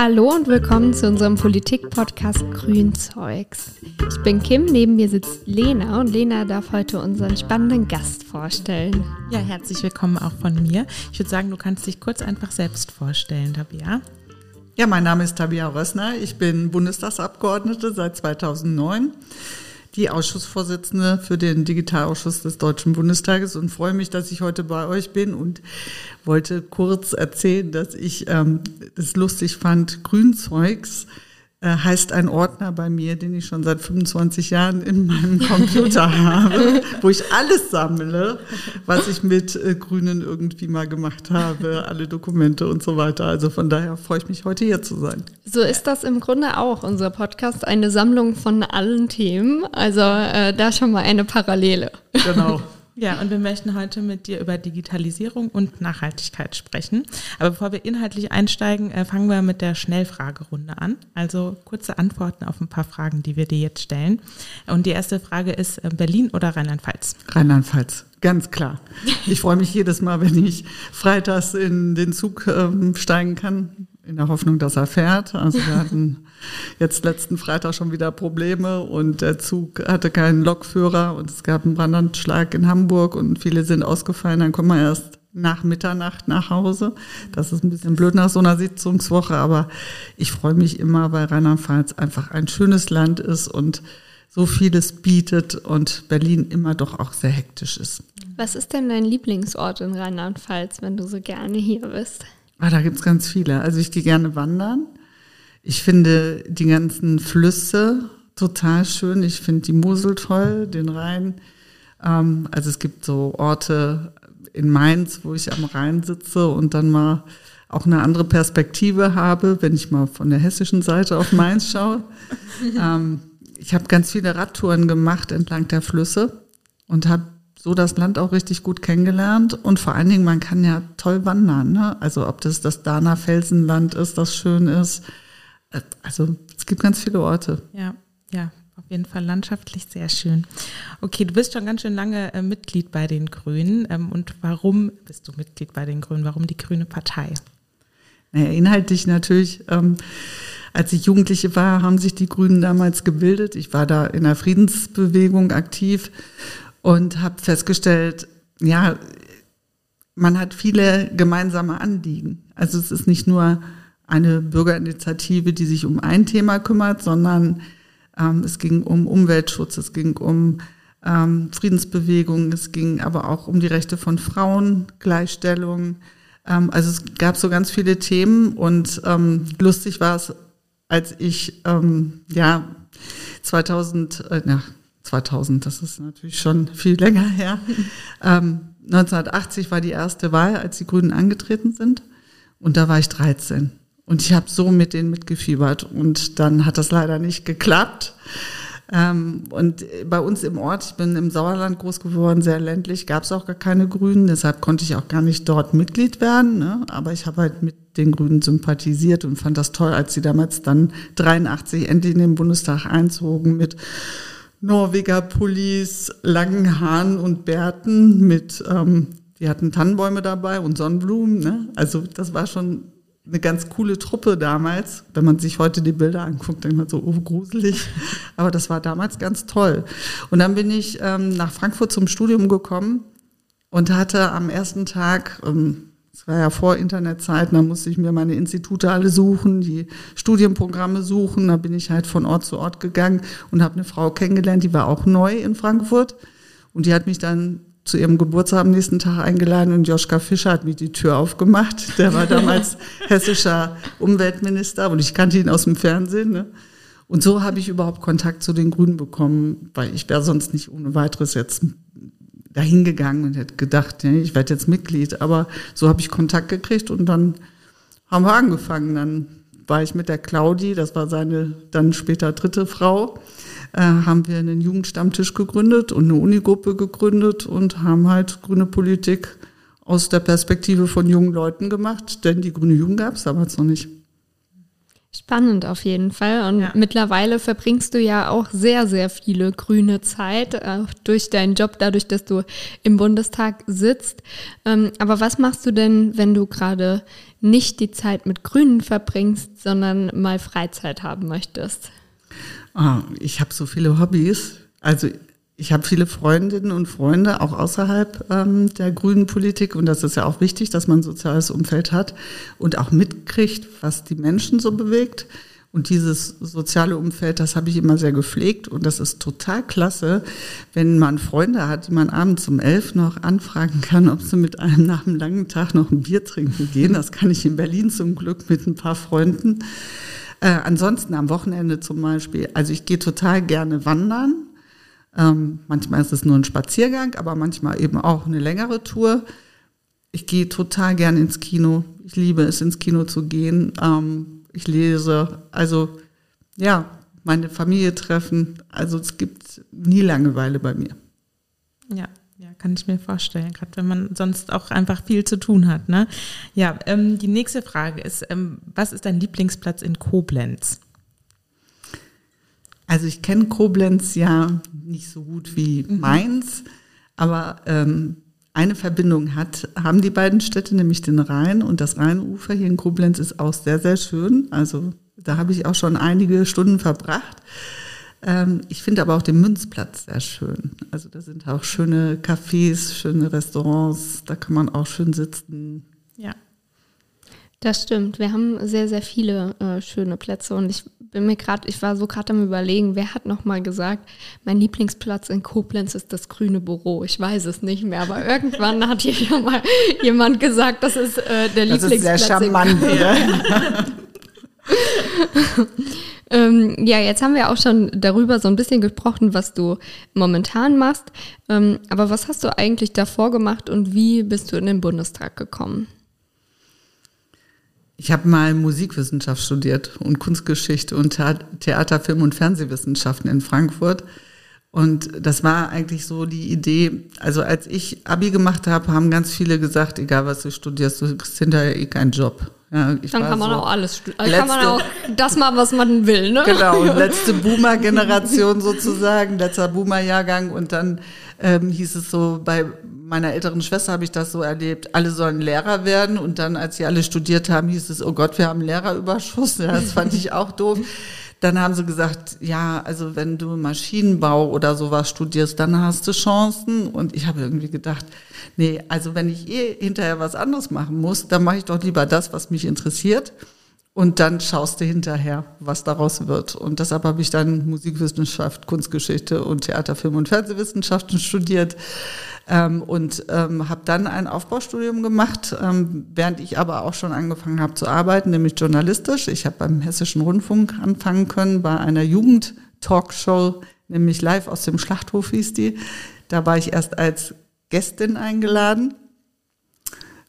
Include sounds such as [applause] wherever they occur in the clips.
Hallo und willkommen zu unserem Politik-Podcast Grünzeugs. Ich bin Kim, neben mir sitzt Lena und Lena darf heute unseren spannenden Gast vorstellen. Ja, herzlich willkommen auch von mir. Ich würde sagen, du kannst dich kurz einfach selbst vorstellen, Tabia. Ja, mein Name ist Tabia Rössner. Ich bin Bundestagsabgeordnete seit 2009 die Ausschussvorsitzende für den Digitalausschuss des Deutschen Bundestages und freue mich, dass ich heute bei euch bin und wollte kurz erzählen, dass ich ähm, es lustig fand, Grünzeugs heißt ein Ordner bei mir, den ich schon seit 25 Jahren in meinem [laughs] Computer habe, wo ich alles sammle, was ich mit äh, Grünen irgendwie mal gemacht habe, alle Dokumente und so weiter. Also von daher freue ich mich, heute hier zu sein. So ist das im Grunde auch, unser Podcast, eine Sammlung von allen Themen. Also äh, da schon mal eine Parallele. Genau. [laughs] Ja, und wir möchten heute mit dir über Digitalisierung und Nachhaltigkeit sprechen. Aber bevor wir inhaltlich einsteigen, äh, fangen wir mit der Schnellfragerunde an. Also kurze Antworten auf ein paar Fragen, die wir dir jetzt stellen. Und die erste Frage ist äh, Berlin oder Rheinland-Pfalz? Rheinland-Pfalz, ganz klar. Ich freue mich jedes Mal, wenn ich freitags in den Zug ähm, steigen kann in der Hoffnung, dass er fährt. Also wir hatten jetzt letzten Freitag schon wieder Probleme und der Zug hatte keinen Lokführer und es gab einen Brandanschlag in Hamburg und viele sind ausgefallen. Dann kommen wir erst nach Mitternacht nach Hause. Das ist ein bisschen blöd nach so einer Sitzungswoche, aber ich freue mich immer, weil Rheinland-Pfalz einfach ein schönes Land ist und so vieles bietet und Berlin immer doch auch sehr hektisch ist. Was ist denn dein Lieblingsort in Rheinland-Pfalz, wenn du so gerne hier bist? Ah, da gibt's ganz viele. Also ich gehe gerne wandern. Ich finde die ganzen Flüsse total schön. Ich finde die Mosel toll, den Rhein. Ähm, also es gibt so Orte in Mainz, wo ich am Rhein sitze und dann mal auch eine andere Perspektive habe, wenn ich mal von der hessischen Seite auf Mainz schaue. [laughs] ähm, ich habe ganz viele Radtouren gemacht entlang der Flüsse und habe so das Land auch richtig gut kennengelernt und vor allen Dingen, man kann ja toll wandern. Ne? Also ob das das Dana Felsenland ist, das schön ist. Also es gibt ganz viele Orte. Ja, ja, auf jeden Fall landschaftlich sehr schön. Okay, du bist schon ganz schön lange äh, Mitglied bei den Grünen. Ähm, und warum bist du Mitglied bei den Grünen? Warum die Grüne Partei? Naja, inhaltlich natürlich. Ähm, als ich Jugendliche war, haben sich die Grünen damals gebildet. Ich war da in der Friedensbewegung aktiv und habe festgestellt, ja, man hat viele gemeinsame Anliegen. Also es ist nicht nur eine Bürgerinitiative, die sich um ein Thema kümmert, sondern ähm, es ging um Umweltschutz, es ging um ähm, Friedensbewegung, es ging aber auch um die Rechte von Frauen, Gleichstellung. Ähm, also es gab so ganz viele Themen und ähm, lustig war es, als ich ähm, ja 2000, äh, na, 2000, das ist natürlich schon viel länger her. Ähm, 1980 war die erste Wahl, als die Grünen angetreten sind. Und da war ich 13. Und ich habe so mit denen mitgefiebert. Und dann hat das leider nicht geklappt. Ähm, und bei uns im Ort, ich bin im Sauerland groß geworden, sehr ländlich, gab es auch gar keine Grünen. Deshalb konnte ich auch gar nicht dort Mitglied werden. Ne? Aber ich habe halt mit den Grünen sympathisiert und fand das toll, als sie damals dann 83 endlich in den Bundestag einzogen mit Norweger Pullis, langen Haaren und Bärten mit, ähm, die hatten Tannenbäume dabei und Sonnenblumen. Ne? Also das war schon eine ganz coole Truppe damals. Wenn man sich heute die Bilder anguckt, denkt man so, oh, gruselig. Aber das war damals ganz toll. Und dann bin ich ähm, nach Frankfurt zum Studium gekommen und hatte am ersten Tag ähm, es war ja vor Internetzeiten, da musste ich mir meine Institute alle suchen, die Studienprogramme suchen. Da bin ich halt von Ort zu Ort gegangen und habe eine Frau kennengelernt, die war auch neu in Frankfurt. Und die hat mich dann zu ihrem Geburtstag am nächsten Tag eingeladen und Joschka Fischer hat mir die Tür aufgemacht. Der war damals [laughs] hessischer Umweltminister und ich kannte ihn aus dem Fernsehen. Ne? Und so habe ich überhaupt Kontakt zu den Grünen bekommen, weil ich wäre sonst nicht ohne weiteres jetzt dahin gegangen und hätte gedacht, ja, ich werde jetzt Mitglied. Aber so habe ich Kontakt gekriegt und dann haben wir angefangen. Dann war ich mit der Claudi, das war seine dann später dritte Frau, äh, haben wir einen Jugendstammtisch gegründet und eine Unigruppe gegründet und haben halt grüne Politik aus der Perspektive von jungen Leuten gemacht, denn die grüne Jugend gab es damals noch nicht. Spannend auf jeden Fall. Und ja. mittlerweile verbringst du ja auch sehr, sehr viele grüne Zeit auch durch deinen Job, dadurch, dass du im Bundestag sitzt. Ähm, aber was machst du denn, wenn du gerade nicht die Zeit mit Grünen verbringst, sondern mal Freizeit haben möchtest? Oh, ich habe so viele Hobbys. Also ich habe viele Freundinnen und Freunde, auch außerhalb ähm, der grünen Politik. Und das ist ja auch wichtig, dass man ein soziales Umfeld hat und auch mitkriegt, was die Menschen so bewegt. Und dieses soziale Umfeld, das habe ich immer sehr gepflegt. Und das ist total klasse, wenn man Freunde hat, die man abends um elf noch anfragen kann, ob sie mit einem nach einem langen Tag noch ein Bier trinken gehen. Das kann ich in Berlin zum Glück mit ein paar Freunden. Äh, ansonsten am Wochenende zum Beispiel, also ich gehe total gerne wandern ähm, manchmal ist es nur ein Spaziergang, aber manchmal eben auch eine längere Tour. Ich gehe total gern ins Kino. Ich liebe es, ins Kino zu gehen. Ähm, ich lese. Also ja, meine Familie treffen. Also es gibt nie Langeweile bei mir. Ja, ja, kann ich mir vorstellen, gerade wenn man sonst auch einfach viel zu tun hat. Ne? Ja, ähm, die nächste Frage ist, ähm, was ist dein Lieblingsplatz in Koblenz? Also ich kenne Koblenz ja nicht so gut wie mhm. Mainz, aber ähm, eine Verbindung hat, haben die beiden Städte, nämlich den Rhein und das Rheinufer hier in Koblenz ist auch sehr, sehr schön. Also da habe ich auch schon einige Stunden verbracht. Ähm, ich finde aber auch den Münzplatz sehr schön. Also da sind auch schöne Cafés, schöne Restaurants, da kann man auch schön sitzen. Das stimmt. Wir haben sehr, sehr viele äh, schöne Plätze und ich bin mir gerade, ich war so gerade am überlegen, wer hat noch mal gesagt, mein Lieblingsplatz in Koblenz ist das grüne Büro. Ich weiß es nicht mehr, aber irgendwann hat hier ja mal jemand gesagt, das ist äh, der das Lieblingsplatz. Das ist sehr charmant. Ja. [laughs] ähm, ja, jetzt haben wir auch schon darüber so ein bisschen gesprochen, was du momentan machst. Ähm, aber was hast du eigentlich davor gemacht und wie bist du in den Bundestag gekommen? Ich habe mal Musikwissenschaft studiert und Kunstgeschichte und Theater, Film und Fernsehwissenschaften in Frankfurt. Und das war eigentlich so die Idee. Also als ich Abi gemacht habe, haben ganz viele gesagt, egal was du studierst, du kriegst hinterher eh keinen Job. Ja, Dann kann man so auch alles. Also kann man auch das machen, was man will, ne? Genau, [laughs] letzte Boomer-Generation sozusagen, letzter Boomer-Jahrgang. Und dann ähm, hieß es so bei meiner älteren Schwester habe ich das so erlebt, alle sollen Lehrer werden und dann, als sie alle studiert haben, hieß es, oh Gott, wir haben Lehrerüberschuss. Ja, das fand ich auch doof. Dann haben sie gesagt, ja, also wenn du Maschinenbau oder sowas studierst, dann hast du Chancen. Und ich habe irgendwie gedacht, nee, also wenn ich eh hinterher was anderes machen muss, dann mache ich doch lieber das, was mich interessiert. Und dann schaust du hinterher, was daraus wird. Und deshalb habe ich dann Musikwissenschaft, Kunstgeschichte und Theater, Film und Fernsehwissenschaften studiert ähm, und ähm, habe dann ein Aufbaustudium gemacht, ähm, während ich aber auch schon angefangen habe zu arbeiten, nämlich journalistisch. Ich habe beim Hessischen Rundfunk anfangen können, bei einer Jugend-Talkshow, nämlich live aus dem Schlachthof hieß die. Da war ich erst als Gästin eingeladen.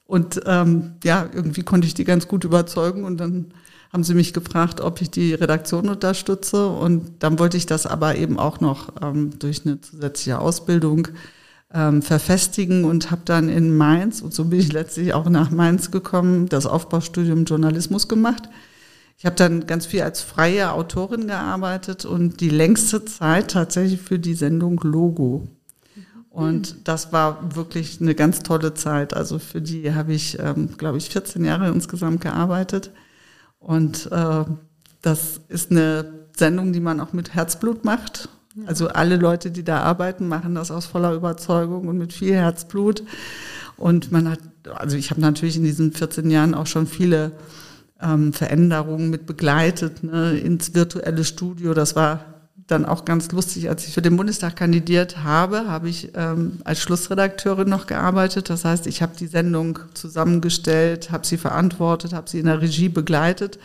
Und ähm, ja, irgendwie konnte ich die ganz gut überzeugen und dann haben sie mich gefragt, ob ich die Redaktion unterstütze. Und dann wollte ich das aber eben auch noch ähm, durch eine zusätzliche Ausbildung ähm, verfestigen und habe dann in Mainz, und so bin ich letztlich auch nach Mainz gekommen, das Aufbaustudium Journalismus gemacht. Ich habe dann ganz viel als freie Autorin gearbeitet und die längste Zeit tatsächlich für die Sendung Logo. Und das war wirklich eine ganz tolle Zeit. Also für die habe ich, ähm, glaube ich, 14 Jahre insgesamt gearbeitet. Und äh, das ist eine Sendung, die man auch mit Herzblut macht. Also alle Leute, die da arbeiten, machen das aus voller Überzeugung und mit viel Herzblut. Und man hat, also ich habe natürlich in diesen 14 Jahren auch schon viele ähm, Veränderungen mit begleitet, ne, ins virtuelle Studio. Das war dann auch ganz lustig, als ich für den Bundestag kandidiert habe, habe ich ähm, als Schlussredakteurin noch gearbeitet. Das heißt, ich habe die Sendung zusammengestellt, habe sie verantwortet, habe sie in der Regie begleitet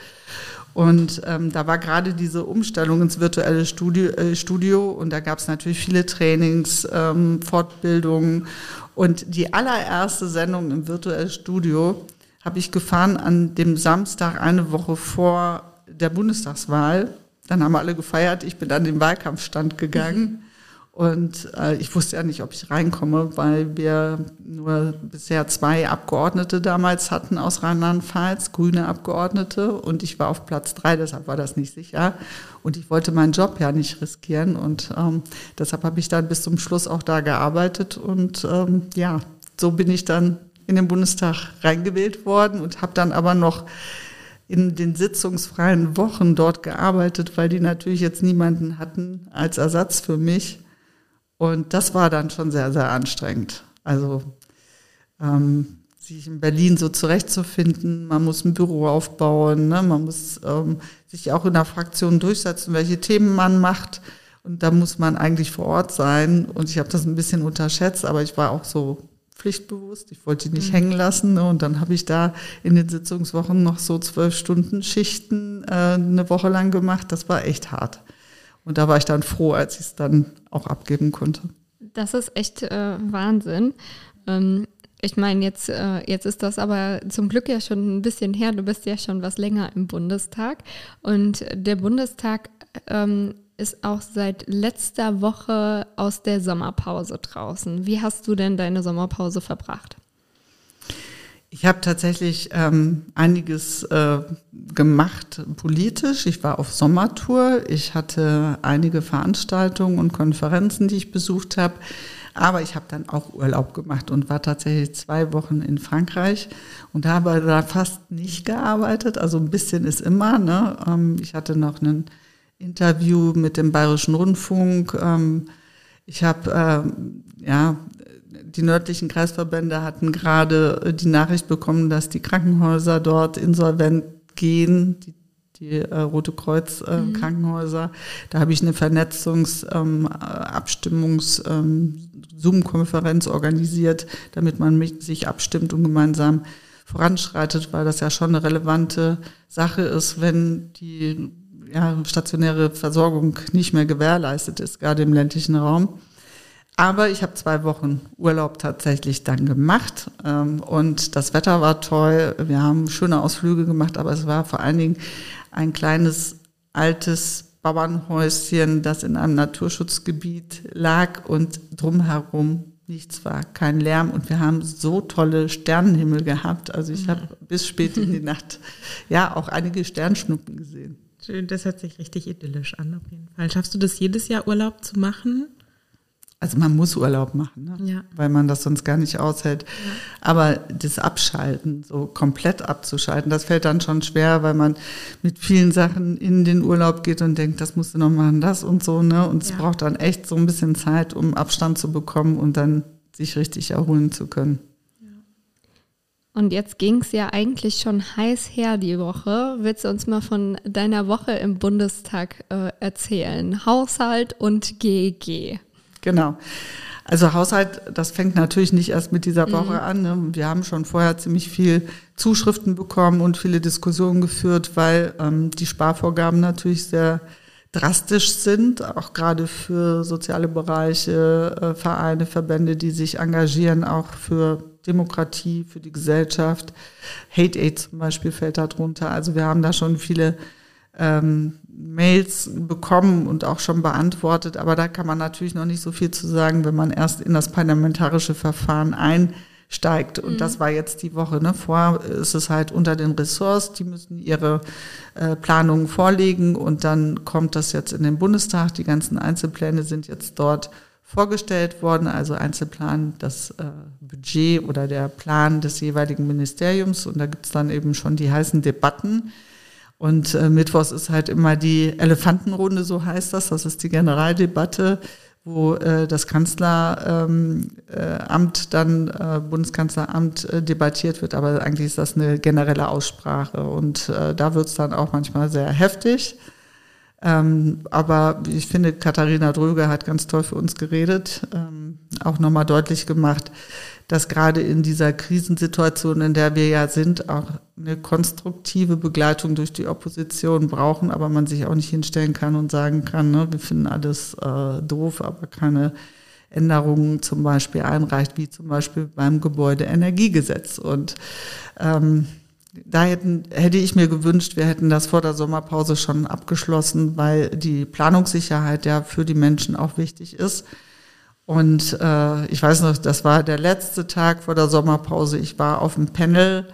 und ähm, da war gerade diese Umstellung ins virtuelle Studio, äh, Studio und da gab es natürlich viele Trainings, ähm, Fortbildungen. Und die allererste Sendung im virtuellen Studio habe ich gefahren an dem Samstag eine Woche vor der Bundestagswahl. Dann haben wir alle gefeiert. Ich bin an den Wahlkampfstand gegangen. Und äh, ich wusste ja nicht, ob ich reinkomme, weil wir nur bisher zwei Abgeordnete damals hatten aus Rheinland-Pfalz, grüne Abgeordnete. Und ich war auf Platz drei, deshalb war das nicht sicher. Und ich wollte meinen Job ja nicht riskieren. Und ähm, deshalb habe ich dann bis zum Schluss auch da gearbeitet. Und ähm, ja, so bin ich dann in den Bundestag reingewählt worden und habe dann aber noch in den sitzungsfreien Wochen dort gearbeitet, weil die natürlich jetzt niemanden hatten als Ersatz für mich. Und das war dann schon sehr, sehr anstrengend. Also ähm, sich in Berlin so zurechtzufinden, man muss ein Büro aufbauen, ne? man muss ähm, sich auch in der Fraktion durchsetzen, welche Themen man macht. Und da muss man eigentlich vor Ort sein. Und ich habe das ein bisschen unterschätzt, aber ich war auch so pflichtbewusst. Ich wollte die nicht mhm. hängen lassen. Ne? Und dann habe ich da in den Sitzungswochen noch so zwölf Stunden Schichten äh, eine Woche lang gemacht. Das war echt hart. Und da war ich dann froh, als ich es dann auch abgeben konnte. Das ist echt äh, Wahnsinn. Ähm, ich meine, jetzt, äh, jetzt ist das aber zum Glück ja schon ein bisschen her. Du bist ja schon was länger im Bundestag. Und der Bundestag ähm, ist auch seit letzter Woche aus der Sommerpause draußen. Wie hast du denn deine Sommerpause verbracht? Ich habe tatsächlich ähm, einiges äh, gemacht politisch. Ich war auf Sommertour. Ich hatte einige Veranstaltungen und Konferenzen, die ich besucht habe. Aber ich habe dann auch Urlaub gemacht und war tatsächlich zwei Wochen in Frankreich und habe da fast nicht gearbeitet. Also ein bisschen ist immer. Ne? Ähm, ich hatte noch ein Interview mit dem Bayerischen Rundfunk. Ähm, ich habe ähm, ja die nördlichen Kreisverbände hatten gerade äh, die Nachricht bekommen, dass die Krankenhäuser dort insolvent gehen, die, die äh, Rote Kreuz äh, mhm. Krankenhäuser. Da habe ich eine Vernetzungs-, ähm, Abstimmungs-, ähm, organisiert, damit man mich, sich abstimmt und gemeinsam voranschreitet, weil das ja schon eine relevante Sache ist, wenn die ja, stationäre Versorgung nicht mehr gewährleistet ist, gerade im ländlichen Raum. Aber ich habe zwei Wochen Urlaub tatsächlich dann gemacht ähm, und das Wetter war toll. Wir haben schöne Ausflüge gemacht, aber es war vor allen Dingen ein kleines altes Bauernhäuschen, das in einem Naturschutzgebiet lag und drumherum nichts war, kein Lärm und wir haben so tolle Sternenhimmel gehabt. Also ich habe bis spät in die [laughs] Nacht ja auch einige Sternschnuppen gesehen. Schön, das hört sich richtig idyllisch an auf jeden Fall. Schaffst du das jedes Jahr Urlaub zu machen? Also man muss Urlaub machen, ne? ja. weil man das sonst gar nicht aushält. Ja. Aber das Abschalten, so komplett abzuschalten, das fällt dann schon schwer, weil man mit vielen Sachen in den Urlaub geht und denkt, das musst du noch machen, das und so. Ne? Und es ja. braucht dann echt so ein bisschen Zeit, um Abstand zu bekommen und dann sich richtig erholen zu können. Und jetzt ging es ja eigentlich schon heiß her die Woche. Willst du uns mal von deiner Woche im Bundestag äh, erzählen? Haushalt und GEG. Genau. Also Haushalt, das fängt natürlich nicht erst mit dieser Woche mhm. an. Ne? Wir haben schon vorher ziemlich viel Zuschriften bekommen und viele Diskussionen geführt, weil ähm, die Sparvorgaben natürlich sehr drastisch sind, auch gerade für soziale Bereiche, äh, Vereine, Verbände, die sich engagieren, auch für Demokratie, für die Gesellschaft. Hate Aid zum Beispiel fällt da drunter. Also wir haben da schon viele ähm, Mails bekommen und auch schon beantwortet. Aber da kann man natürlich noch nicht so viel zu sagen, wenn man erst in das parlamentarische Verfahren einsteigt. Und mhm. das war jetzt die Woche. Ne? Vorher ist es halt unter den Ressorts, die müssen ihre äh, Planungen vorlegen und dann kommt das jetzt in den Bundestag. Die ganzen Einzelpläne sind jetzt dort vorgestellt worden, also Einzelplan, das äh, Budget oder der Plan des jeweiligen Ministeriums. Und da gibt's dann eben schon die heißen Debatten und äh, Mittwochs ist halt immer die Elefantenrunde, so heißt das. Das ist die Generaldebatte, wo äh, das Kanzleramt ähm, äh, dann, äh, Bundeskanzleramt äh, debattiert wird. Aber eigentlich ist das eine generelle Aussprache. Und äh, da wird es dann auch manchmal sehr heftig. Ähm, aber ich finde, Katharina Dröger hat ganz toll für uns geredet, ähm, auch nochmal deutlich gemacht, dass gerade in dieser Krisensituation, in der wir ja sind, auch eine konstruktive Begleitung durch die Opposition brauchen, aber man sich auch nicht hinstellen kann und sagen kann, ne, wir finden alles äh, doof, aber keine Änderungen zum Beispiel einreicht, wie zum Beispiel beim Gebäudeenergiegesetz. Und ähm, da hätten, hätte ich mir gewünscht, wir hätten das vor der Sommerpause schon abgeschlossen, weil die Planungssicherheit ja für die Menschen auch wichtig ist. Und äh, ich weiß noch, das war der letzte Tag vor der Sommerpause. Ich war auf dem Panel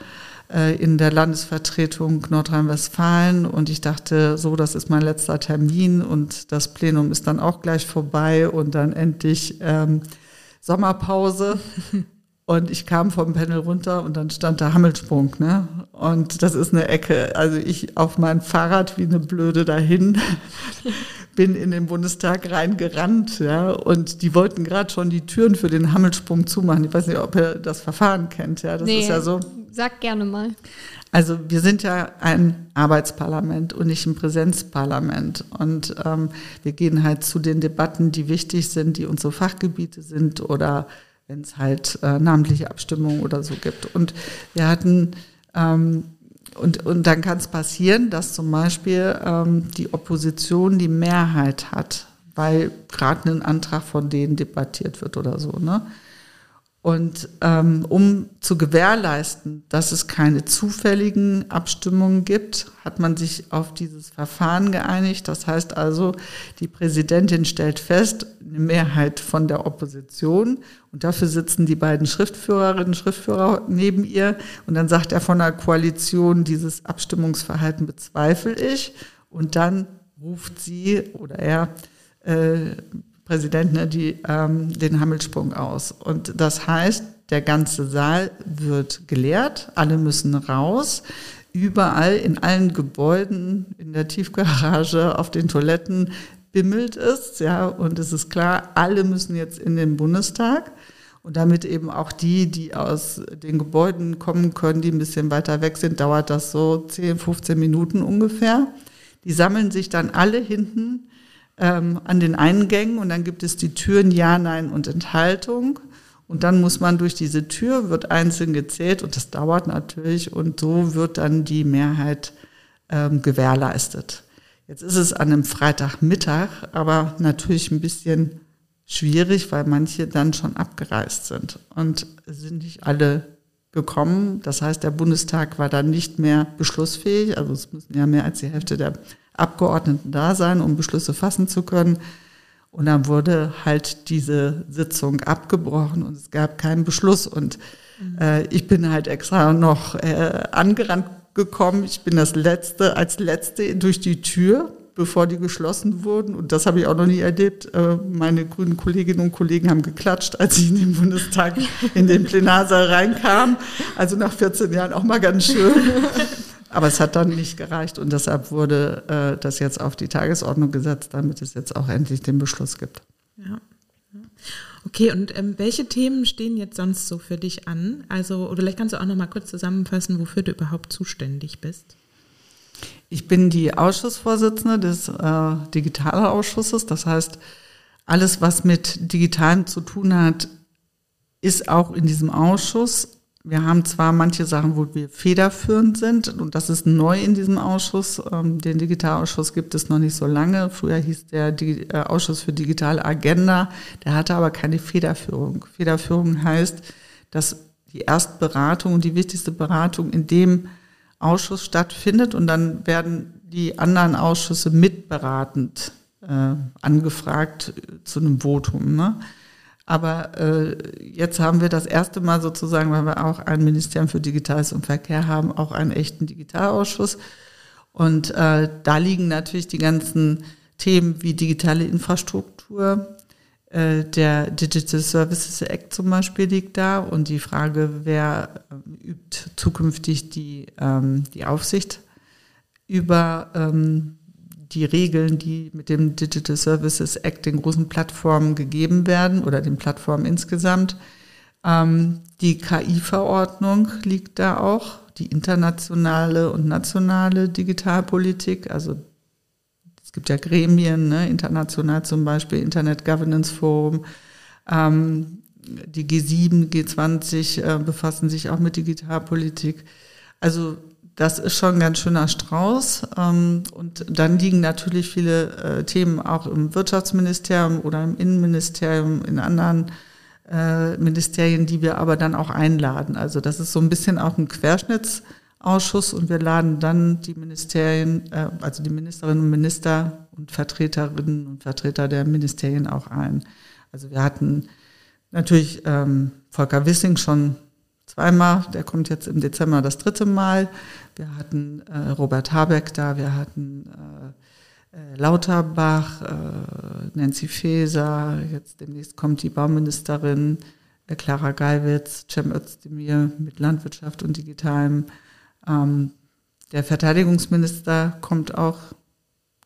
äh, in der Landesvertretung Nordrhein-Westfalen und ich dachte, so, das ist mein letzter Termin und das Plenum ist dann auch gleich vorbei und dann endlich ähm, Sommerpause. Und ich kam vom Panel runter und dann stand da Hammelsprung, ne? Und das ist eine Ecke. Also ich auf mein Fahrrad wie eine Blöde dahin [laughs] bin in den Bundestag reingerannt, ja. Und die wollten gerade schon die Türen für den Hammelsprung zumachen. Ich weiß nicht, ob ihr das Verfahren kennt, ja. Das nee, ist ja so. Sag gerne mal. Also wir sind ja ein Arbeitsparlament und nicht ein Präsenzparlament. Und ähm, wir gehen halt zu den Debatten, die wichtig sind, die unsere Fachgebiete sind oder wenn es halt äh, namentliche Abstimmungen oder so gibt. Und wir hatten, ähm, und, und dann kann es passieren, dass zum Beispiel ähm, die Opposition die Mehrheit hat, weil gerade ein Antrag von denen debattiert wird oder so. Ne? Und ähm, um zu gewährleisten, dass es keine zufälligen Abstimmungen gibt, hat man sich auf dieses Verfahren geeinigt. Das heißt also, die Präsidentin stellt fest, eine Mehrheit von der Opposition und dafür sitzen die beiden Schriftführerinnen und Schriftführer neben ihr und dann sagt er von der Koalition, dieses Abstimmungsverhalten bezweifle ich und dann ruft sie oder er äh, Präsident ne, die, ähm, den Hammelsprung aus. Und das heißt, der ganze Saal wird geleert, alle müssen raus. Überall in allen Gebäuden, in der Tiefgarage, auf den Toiletten bimmelt es, ja, und es ist klar, alle müssen jetzt in den Bundestag. Und damit eben auch die, die aus den Gebäuden kommen können, die ein bisschen weiter weg sind, dauert das so 10, 15 Minuten ungefähr. Die sammeln sich dann alle hinten ähm, an den Eingängen und dann gibt es die Türen Ja, Nein und Enthaltung. Und dann muss man durch diese Tür, wird einzeln gezählt und das dauert natürlich und so wird dann die Mehrheit ähm, gewährleistet. Jetzt ist es an einem Freitagmittag, aber natürlich ein bisschen schwierig, weil manche dann schon abgereist sind und sind nicht alle gekommen. Das heißt, der Bundestag war dann nicht mehr beschlussfähig. Also es müssen ja mehr als die Hälfte der Abgeordneten da sein, um Beschlüsse fassen zu können. Und dann wurde halt diese Sitzung abgebrochen und es gab keinen Beschluss. Und äh, ich bin halt extra noch äh, angerannt gekommen. Ich bin das letzte, als letzte durch die Tür, bevor die geschlossen wurden. Und das habe ich auch noch nie erlebt. Äh, meine grünen Kolleginnen und Kollegen haben geklatscht, als ich in den Bundestag, in den Plenarsaal reinkam. Also nach 14 Jahren auch mal ganz schön. [laughs] Aber es hat dann nicht gereicht und deshalb wurde äh, das jetzt auf die Tagesordnung gesetzt, damit es jetzt auch endlich den Beschluss gibt. Ja. Okay, und ähm, welche Themen stehen jetzt sonst so für dich an? Also, oder vielleicht kannst du auch noch mal kurz zusammenfassen, wofür du überhaupt zuständig bist. Ich bin die Ausschussvorsitzende des äh, Digitalausschusses. Das heißt, alles, was mit Digitalen zu tun hat, ist auch in diesem Ausschuss. Wir haben zwar manche Sachen, wo wir federführend sind, und das ist neu in diesem Ausschuss. Ähm, den Digitalausschuss gibt es noch nicht so lange. Früher hieß der äh, Ausschuss für digitale Agenda. Der hatte aber keine Federführung. Federführung heißt, dass die Erstberatung und die wichtigste Beratung in dem Ausschuss stattfindet und dann werden die anderen Ausschüsse mitberatend äh, angefragt zu einem Votum. Ne? Aber äh, jetzt haben wir das erste Mal sozusagen, weil wir auch ein Ministerium für Digitales und Verkehr haben, auch einen echten Digitalausschuss. Und äh, da liegen natürlich die ganzen Themen wie digitale Infrastruktur, äh, der Digital Services Act zum Beispiel liegt da und die Frage, wer äh, übt zukünftig die, ähm, die Aufsicht über ähm, die Regeln, die mit dem Digital Services Act den großen Plattformen gegeben werden oder den Plattformen insgesamt. Ähm, die KI-Verordnung liegt da auch, die internationale und nationale Digitalpolitik. Also es gibt ja Gremien, ne, international zum Beispiel Internet Governance Forum. Ähm, die G7, G20 äh, befassen sich auch mit Digitalpolitik. Also das ist schon ein ganz schöner Strauß. Ähm, und dann liegen natürlich viele äh, Themen auch im Wirtschaftsministerium oder im Innenministerium, in anderen äh, Ministerien, die wir aber dann auch einladen. Also das ist so ein bisschen auch ein Querschnittsausschuss Ausschuss und wir laden dann die Ministerien, äh, also die Ministerinnen und Minister und Vertreterinnen und Vertreter der Ministerien auch ein. Also wir hatten natürlich ähm, Volker Wissing schon zweimal, der kommt jetzt im Dezember das dritte Mal. Wir hatten äh, Robert Habeck da, wir hatten äh, äh, Lauterbach, äh, Nancy Faeser, jetzt demnächst kommt die Bauministerin äh, Clara Geiwitz, Cem Özdemir mit Landwirtschaft und Digitalem. Ähm, der Verteidigungsminister kommt auch.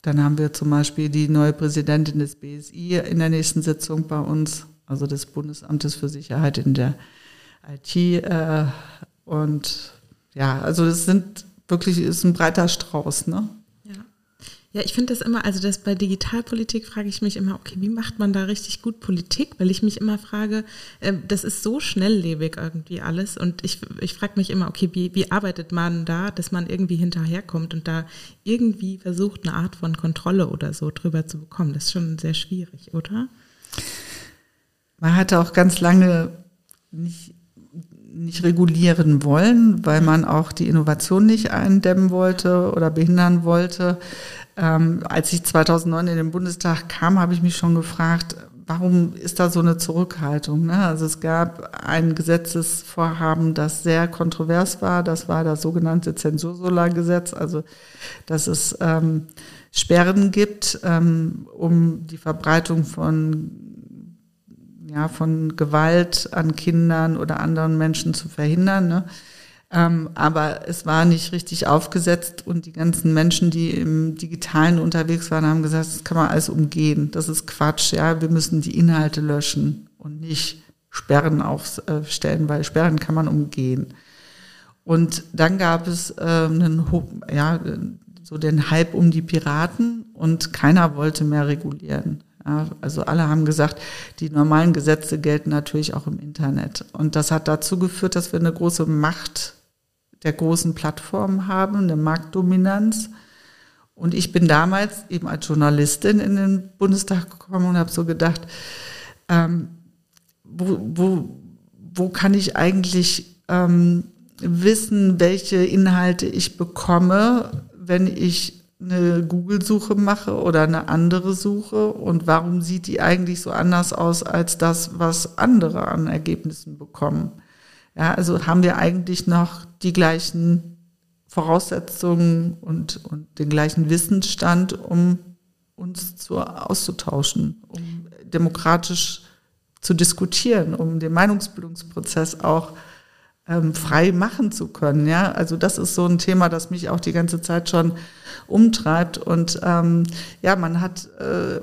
Dann haben wir zum Beispiel die neue Präsidentin des BSI in der nächsten Sitzung bei uns, also des Bundesamtes für Sicherheit in der IT. Äh, und ja, also es sind wirklich, ist ein breiter Strauß, ne? Ja, ich finde das immer, also das bei Digitalpolitik frage ich mich immer, okay, wie macht man da richtig gut Politik? Weil ich mich immer frage, äh, das ist so schnelllebig irgendwie alles und ich, ich frage mich immer, okay, wie, wie arbeitet man da, dass man irgendwie hinterherkommt und da irgendwie versucht, eine Art von Kontrolle oder so drüber zu bekommen? Das ist schon sehr schwierig, oder? Man hatte auch ganz lange nicht nicht regulieren wollen, weil man auch die Innovation nicht eindämmen wollte oder behindern wollte. Ähm, als ich 2009 in den Bundestag kam, habe ich mich schon gefragt, warum ist da so eine Zurückhaltung? Ne? Also es gab ein Gesetzesvorhaben, das sehr kontrovers war. Das war das sogenannte Zensursolargesetz, also dass es ähm, Sperren gibt, ähm, um die Verbreitung von ja, von Gewalt an Kindern oder anderen Menschen zu verhindern. Ne? Ähm, aber es war nicht richtig aufgesetzt und die ganzen Menschen, die im Digitalen unterwegs waren, haben gesagt, das kann man alles umgehen. Das ist Quatsch, ja. Wir müssen die Inhalte löschen und nicht Sperren aufstellen, weil Sperren kann man umgehen. Und dann gab es äh, einen, ja, so den Hype um die Piraten und keiner wollte mehr regulieren. Ja, also alle haben gesagt, die normalen Gesetze gelten natürlich auch im Internet. Und das hat dazu geführt, dass wir eine große Macht der großen Plattformen haben, eine Marktdominanz. Und ich bin damals eben als Journalistin in den Bundestag gekommen und habe so gedacht, ähm, wo, wo, wo kann ich eigentlich ähm, wissen, welche Inhalte ich bekomme, wenn ich eine Google-Suche mache oder eine andere Suche und warum sieht die eigentlich so anders aus als das, was andere an Ergebnissen bekommen. Ja, also haben wir eigentlich noch die gleichen Voraussetzungen und, und den gleichen Wissensstand, um uns zu, auszutauschen, um demokratisch zu diskutieren, um den Meinungsbildungsprozess auch ähm, frei machen zu können. Ja, also das ist so ein Thema, das mich auch die ganze Zeit schon umtreibt. Und ähm, ja, man hat äh,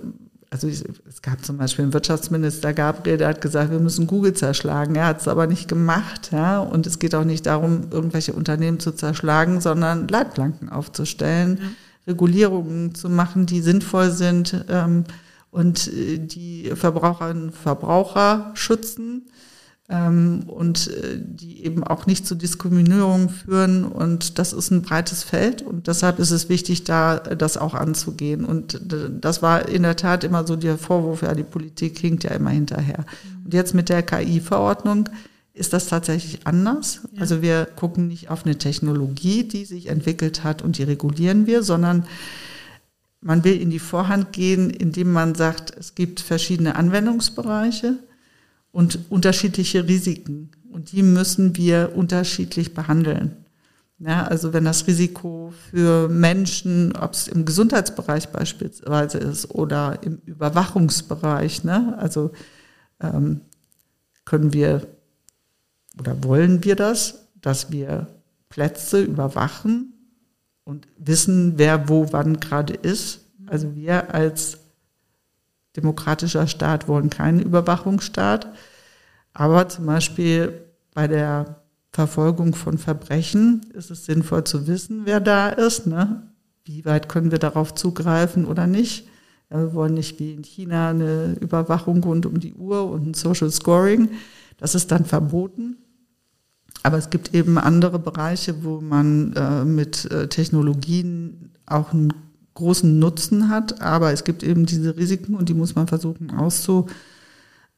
also ich, es gab zum Beispiel einen Wirtschaftsminister Gabriel, der hat gesagt, wir müssen Google zerschlagen. Er hat es aber nicht gemacht, ja. Und es geht auch nicht darum, irgendwelche Unternehmen zu zerschlagen, sondern Leitplanken aufzustellen, ja. Regulierungen zu machen, die sinnvoll sind ähm, und äh, die Verbraucherinnen und Verbraucher schützen ähm, und äh, die eben auch nicht zu Diskriminierung führen. Und das ist ein breites Feld und deshalb ist es wichtig, da das auch anzugehen. Und das war in der Tat immer so der Vorwurf, ja, die Politik hinkt ja immer hinterher. Und jetzt mit der KI-Verordnung ist das tatsächlich anders. Ja. Also wir gucken nicht auf eine Technologie, die sich entwickelt hat und die regulieren wir, sondern man will in die Vorhand gehen, indem man sagt, es gibt verschiedene Anwendungsbereiche und unterschiedliche Risiken. Und die müssen wir unterschiedlich behandeln. Ja, also wenn das Risiko für Menschen, ob es im Gesundheitsbereich beispielsweise ist oder im Überwachungsbereich, ne, also ähm, können wir oder wollen wir das, dass wir Plätze überwachen und wissen, wer wo wann gerade ist. Also wir als demokratischer Staat wollen keinen Überwachungsstaat. Aber zum Beispiel bei der Verfolgung von Verbrechen ist es sinnvoll zu wissen, wer da ist. Ne? Wie weit können wir darauf zugreifen oder nicht? Wir wollen nicht wie in China eine Überwachung rund um die Uhr und ein Social Scoring. Das ist dann verboten. Aber es gibt eben andere Bereiche, wo man äh, mit äh, Technologien auch einen großen Nutzen hat, aber es gibt eben diese Risiken und die muss man versuchen auszu,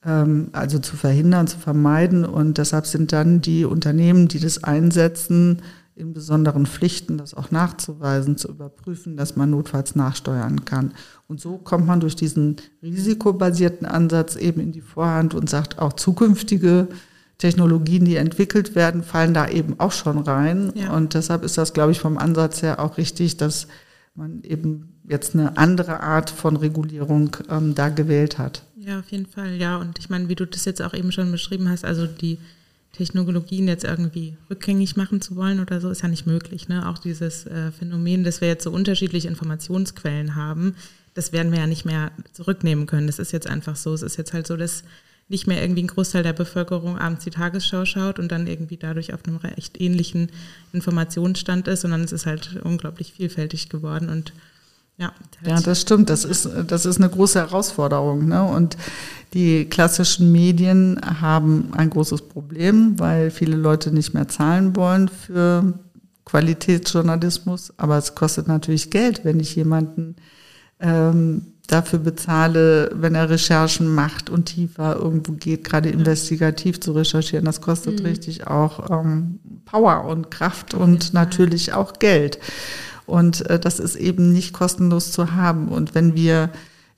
ähm, also zu verhindern, zu vermeiden und deshalb sind dann die Unternehmen, die das einsetzen, in besonderen Pflichten, das auch nachzuweisen, zu überprüfen, dass man notfalls nachsteuern kann. Und so kommt man durch diesen risikobasierten Ansatz eben in die Vorhand und sagt, auch zukünftige Technologien, die entwickelt werden, fallen da eben auch schon rein. Ja. Und deshalb ist das, glaube ich, vom Ansatz her auch richtig, dass man eben jetzt eine andere Art von Regulierung ähm, da gewählt hat. Ja, auf jeden Fall, ja. Und ich meine, wie du das jetzt auch eben schon beschrieben hast, also die Technologien jetzt irgendwie rückgängig machen zu wollen oder so, ist ja nicht möglich. Ne? Auch dieses äh, Phänomen, dass wir jetzt so unterschiedliche Informationsquellen haben, das werden wir ja nicht mehr zurücknehmen können. Das ist jetzt einfach so. Es ist jetzt halt so, dass nicht mehr irgendwie ein Großteil der Bevölkerung abends die Tagesschau schaut und dann irgendwie dadurch auf einem recht ähnlichen Informationsstand ist, sondern es ist halt unglaublich vielfältig geworden und ja, ja, das stimmt. Das ist, das ist eine große Herausforderung. Ne? Und die klassischen Medien haben ein großes Problem, weil viele Leute nicht mehr zahlen wollen für Qualitätsjournalismus. Aber es kostet natürlich Geld, wenn ich jemanden ähm, dafür bezahle, wenn er Recherchen macht und tiefer irgendwo geht, gerade investigativ zu recherchieren. Das kostet mhm. richtig auch ähm, Power und Kraft und natürlich auch Geld. Und äh, das ist eben nicht kostenlos zu haben. Und wenn wir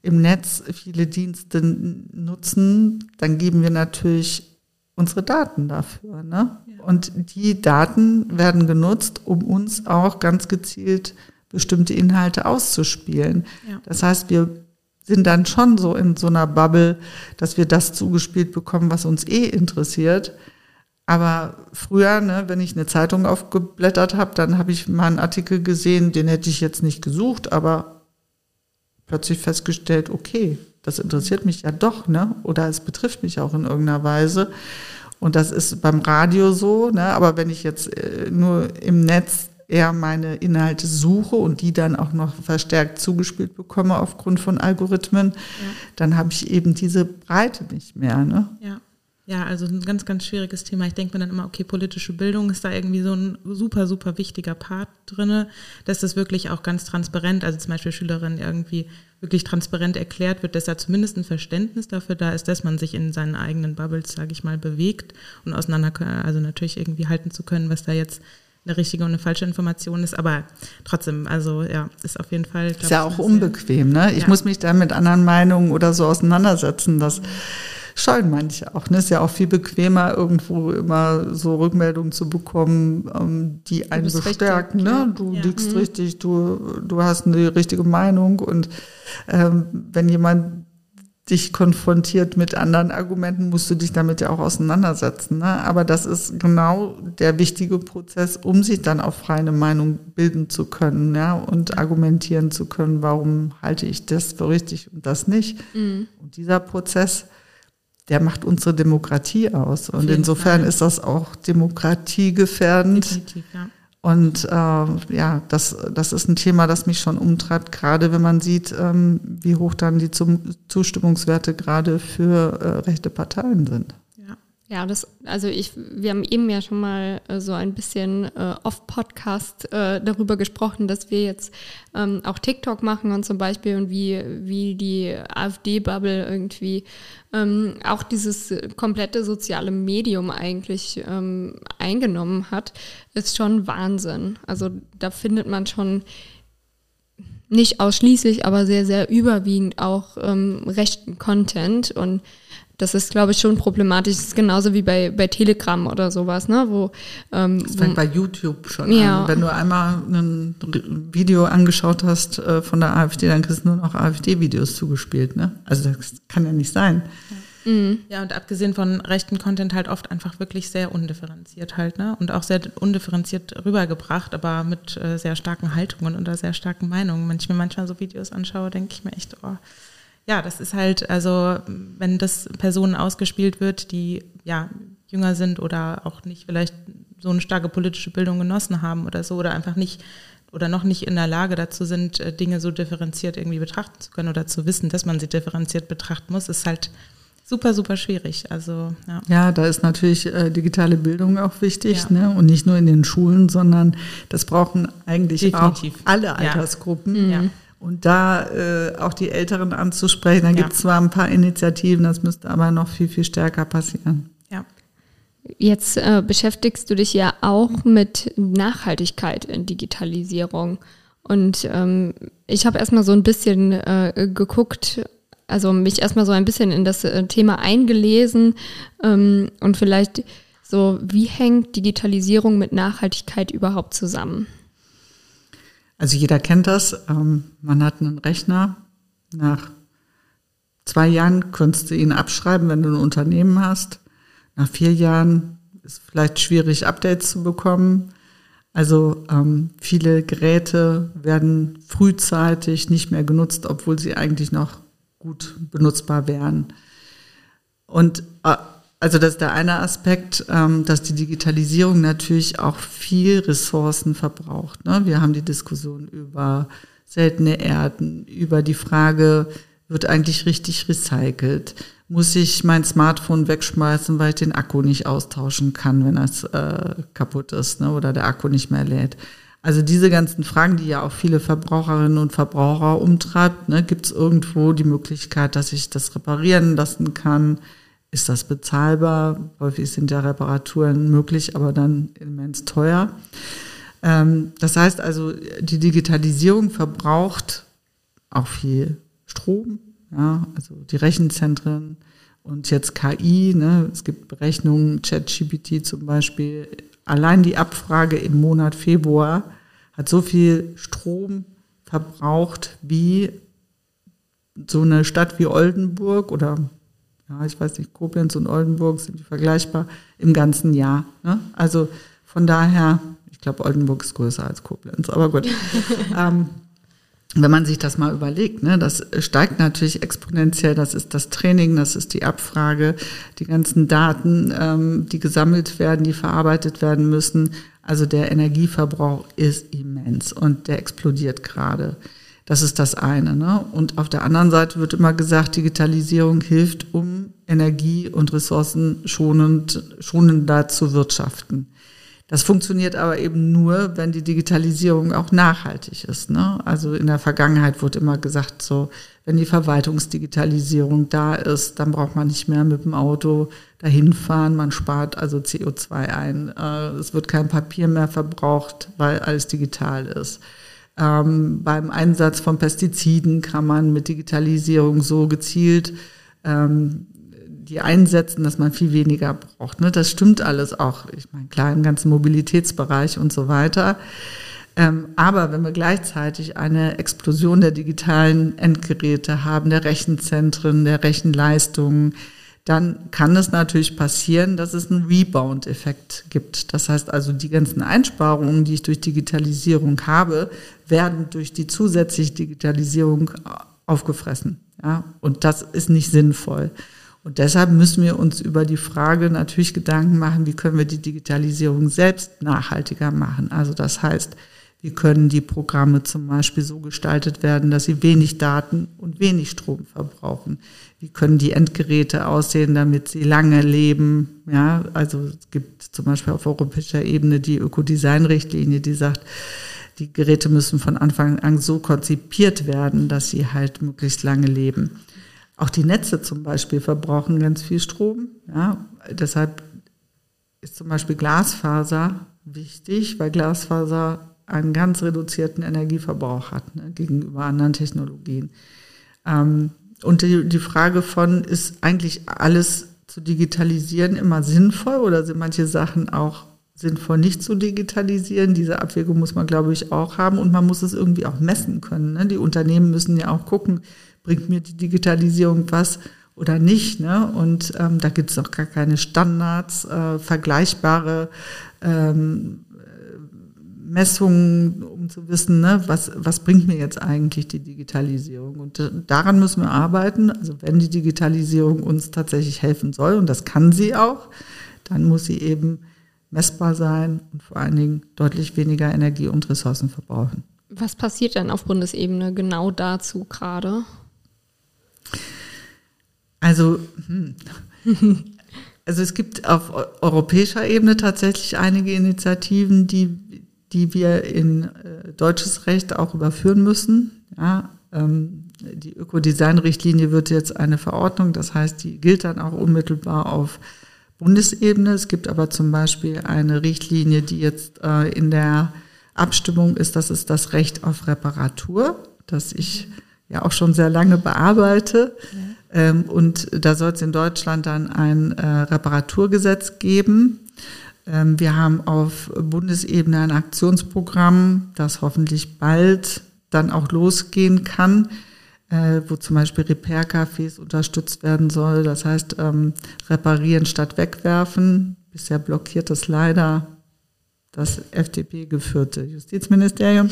im Netz viele Dienste nutzen, dann geben wir natürlich unsere Daten dafür. Ne? Ja. Und die Daten werden genutzt, um uns auch ganz gezielt bestimmte Inhalte auszuspielen. Ja. Das heißt, wir sind dann schon so in so einer Bubble, dass wir das zugespielt bekommen, was uns eh interessiert. Aber früher, ne, wenn ich eine Zeitung aufgeblättert habe, dann habe ich mal einen Artikel gesehen, den hätte ich jetzt nicht gesucht, aber plötzlich festgestellt, okay, das interessiert mich ja doch, ne? Oder es betrifft mich auch in irgendeiner Weise. Und das ist beim Radio so, ne? Aber wenn ich jetzt äh, nur im Netz eher meine Inhalte suche und die dann auch noch verstärkt zugespielt bekomme aufgrund von Algorithmen, ja. dann habe ich eben diese Breite nicht mehr. Ne? Ja. Ja, also ein ganz, ganz schwieriges Thema. Ich denke mir dann immer, okay, politische Bildung ist da irgendwie so ein super, super wichtiger Part drin, dass das wirklich auch ganz transparent, also zum Beispiel Schülerinnen irgendwie wirklich transparent erklärt wird, dass da zumindest ein Verständnis dafür da ist, dass man sich in seinen eigenen Bubbles, sage ich mal, bewegt und auseinander, also natürlich irgendwie halten zu können, was da jetzt eine richtige und eine falsche Information ist, aber trotzdem, also ja, ist auf jeden Fall. Ist ja auch unbequem, ne? Ich ja. muss mich da mit anderen Meinungen oder so auseinandersetzen, dass scheuen manche auch. Ne? Ist ja auch viel bequemer, irgendwo immer so Rückmeldungen zu bekommen, ähm, die einen bestärken. Richtig, ne? Du ja. liegst mhm. richtig, du, du hast eine richtige Meinung und ähm, wenn jemand dich konfrontiert mit anderen Argumenten, musst du dich damit ja auch auseinandersetzen. Ne? Aber das ist genau der wichtige Prozess, um sich dann auf freie Meinung bilden zu können ja? und argumentieren zu können, warum halte ich das für richtig und das nicht. Mhm. Und dieser Prozess, der macht unsere Demokratie aus. Und insofern Fall. ist das auch demokratiegefährdend. Definitiv, ja. Und äh, ja, das, das ist ein Thema, das mich schon umtreibt, gerade wenn man sieht, ähm, wie hoch dann die Zustimmungswerte gerade für äh, rechte Parteien sind. Ja, das, also ich, wir haben eben ja schon mal äh, so ein bisschen äh, off-Podcast äh, darüber gesprochen, dass wir jetzt ähm, auch TikTok machen und zum Beispiel und wie, wie die AfD-Bubble irgendwie ähm, auch dieses komplette soziale Medium eigentlich ähm, eingenommen hat, ist schon Wahnsinn. Also da findet man schon nicht ausschließlich, aber sehr, sehr überwiegend auch ähm, rechten Content und das ist, glaube ich, schon problematisch. Das ist genauso wie bei, bei Telegram oder sowas, ne? Wo, ähm, das fängt bei YouTube schon ja. an. Wenn du einmal ein Video angeschaut hast äh, von der AfD, dann kriegst du nur noch AfD-Videos zugespielt, ne? Also das kann ja nicht sein. Ja. Mhm. ja, und abgesehen von rechten Content halt oft einfach wirklich sehr undifferenziert halt, ne? Und auch sehr undifferenziert rübergebracht, aber mit äh, sehr starken Haltungen oder sehr starken Meinungen. Wenn ich mir manchmal so Videos anschaue, denke ich mir echt, oh, ja, das ist halt, also wenn das Personen ausgespielt wird, die ja jünger sind oder auch nicht vielleicht so eine starke politische Bildung genossen haben oder so oder einfach nicht oder noch nicht in der Lage dazu sind, äh, Dinge so differenziert irgendwie betrachten zu können oder zu wissen, dass man sie differenziert betrachten muss, ist halt super, super schwierig. Also ja, ja da ist natürlich äh, digitale Bildung auch wichtig, ja. ne? Und nicht nur in den Schulen, sondern das brauchen eigentlich Definitiv. auch alle Altersgruppen. Ja. Mhm. Und da äh, auch die Älteren anzusprechen, da ja. gibt es zwar ein paar Initiativen, das müsste aber noch viel, viel stärker passieren. Ja. Jetzt äh, beschäftigst du dich ja auch mit Nachhaltigkeit in Digitalisierung. Und ähm, ich habe erstmal so ein bisschen äh, geguckt, also mich erstmal so ein bisschen in das äh, Thema eingelesen ähm, und vielleicht so, wie hängt Digitalisierung mit Nachhaltigkeit überhaupt zusammen? Also jeder kennt das. Ähm, man hat einen Rechner. Nach zwei Jahren könntest du ihn abschreiben, wenn du ein Unternehmen hast. Nach vier Jahren ist vielleicht schwierig, Updates zu bekommen. Also ähm, viele Geräte werden frühzeitig nicht mehr genutzt, obwohl sie eigentlich noch gut benutzbar wären. Und äh, also das ist der eine Aspekt, ähm, dass die Digitalisierung natürlich auch viel Ressourcen verbraucht. Ne? Wir haben die Diskussion über seltene Erden, über die Frage, wird eigentlich richtig recycelt? Muss ich mein Smartphone wegschmeißen, weil ich den Akku nicht austauschen kann, wenn es äh, kaputt ist ne? oder der Akku nicht mehr lädt? Also diese ganzen Fragen, die ja auch viele Verbraucherinnen und Verbraucher umtreibt, ne? gibt es irgendwo die Möglichkeit, dass ich das reparieren lassen kann? Ist das bezahlbar? Häufig sind ja Reparaturen möglich, aber dann immens teuer. Ähm, das heißt also, die Digitalisierung verbraucht auch viel Strom, ja, also die Rechenzentren und jetzt KI, ne, es gibt Berechnungen, ChatGPT zum Beispiel, allein die Abfrage im Monat Februar hat so viel Strom verbraucht wie so eine Stadt wie Oldenburg oder ja, ich weiß nicht, Koblenz und Oldenburg sind die vergleichbar im ganzen Jahr. Ne? Also von daher, ich glaube, Oldenburg ist größer als Koblenz, aber gut. [laughs] ähm, wenn man sich das mal überlegt, ne, das steigt natürlich exponentiell. Das ist das Training, das ist die Abfrage, die ganzen Daten, ähm, die gesammelt werden, die verarbeitet werden müssen. Also der Energieverbrauch ist immens und der explodiert gerade. Das ist das eine. Ne? Und auf der anderen Seite wird immer gesagt, Digitalisierung hilft, um Energie und Ressourcen schonend, schonender zu wirtschaften. Das funktioniert aber eben nur, wenn die Digitalisierung auch nachhaltig ist. Ne? Also in der Vergangenheit wurde immer gesagt, so, wenn die Verwaltungsdigitalisierung da ist, dann braucht man nicht mehr mit dem Auto dahin fahren. Man spart also CO2 ein. Äh, es wird kein Papier mehr verbraucht, weil alles digital ist. Ähm, beim Einsatz von Pestiziden kann man mit Digitalisierung so gezielt ähm, die einsetzen, dass man viel weniger braucht. Ne? Das stimmt alles auch. Ich meine, klar, im ganzen Mobilitätsbereich und so weiter. Ähm, aber wenn wir gleichzeitig eine Explosion der digitalen Endgeräte haben, der Rechenzentren, der Rechenleistungen, dann kann es natürlich passieren, dass es einen Rebound-Effekt gibt. Das heißt also, die ganzen Einsparungen, die ich durch Digitalisierung habe, werden durch die zusätzliche Digitalisierung aufgefressen. Ja? Und das ist nicht sinnvoll. Und deshalb müssen wir uns über die Frage natürlich Gedanken machen, wie können wir die Digitalisierung selbst nachhaltiger machen. Also das heißt, wie können die Programme zum Beispiel so gestaltet werden, dass sie wenig Daten und wenig Strom verbrauchen? Wie können die Endgeräte aussehen, damit sie lange leben? Ja, also es gibt zum Beispiel auf europäischer Ebene die Ökodesign-Richtlinie, die sagt, die Geräte müssen von Anfang an so konzipiert werden, dass sie halt möglichst lange leben. Auch die Netze zum Beispiel verbrauchen ganz viel Strom. Ja, deshalb ist zum Beispiel Glasfaser wichtig, weil Glasfaser einen ganz reduzierten Energieverbrauch hat ne, gegenüber anderen Technologien. Ähm, und die, die Frage von, ist eigentlich alles zu digitalisieren immer sinnvoll oder sind manche Sachen auch sinnvoll nicht zu digitalisieren? Diese Abwägung muss man, glaube ich, auch haben und man muss es irgendwie auch messen können. Ne? Die Unternehmen müssen ja auch gucken, bringt mir die Digitalisierung was oder nicht. Ne? Und ähm, da gibt es auch gar keine Standards, äh, vergleichbare ähm, Messungen, um zu wissen, ne, was, was bringt mir jetzt eigentlich die Digitalisierung. Und äh, daran müssen wir arbeiten. Also wenn die Digitalisierung uns tatsächlich helfen soll, und das kann sie auch, dann muss sie eben messbar sein und vor allen Dingen deutlich weniger Energie und Ressourcen verbrauchen. Was passiert denn auf Bundesebene genau dazu gerade? Also, hm. [laughs] also es gibt auf europäischer Ebene tatsächlich einige Initiativen, die, die wir in äh, deutsches Recht auch überführen müssen. Ja, ähm, die Ökodesign-Richtlinie wird jetzt eine Verordnung, das heißt, die gilt dann auch unmittelbar auf Bundesebene. Es gibt aber zum Beispiel eine Richtlinie, die jetzt äh, in der Abstimmung ist, das ist das Recht auf Reparatur, das ich ja auch schon sehr lange bearbeite. Ja. Ähm, und da soll es in Deutschland dann ein äh, Reparaturgesetz geben. Ähm, wir haben auf Bundesebene ein Aktionsprogramm, das hoffentlich bald dann auch losgehen kann, äh, wo zum Beispiel Repair-Cafés unterstützt werden soll. Das heißt, ähm, reparieren statt wegwerfen. Bisher blockiert das leider das FDP-geführte Justizministerium.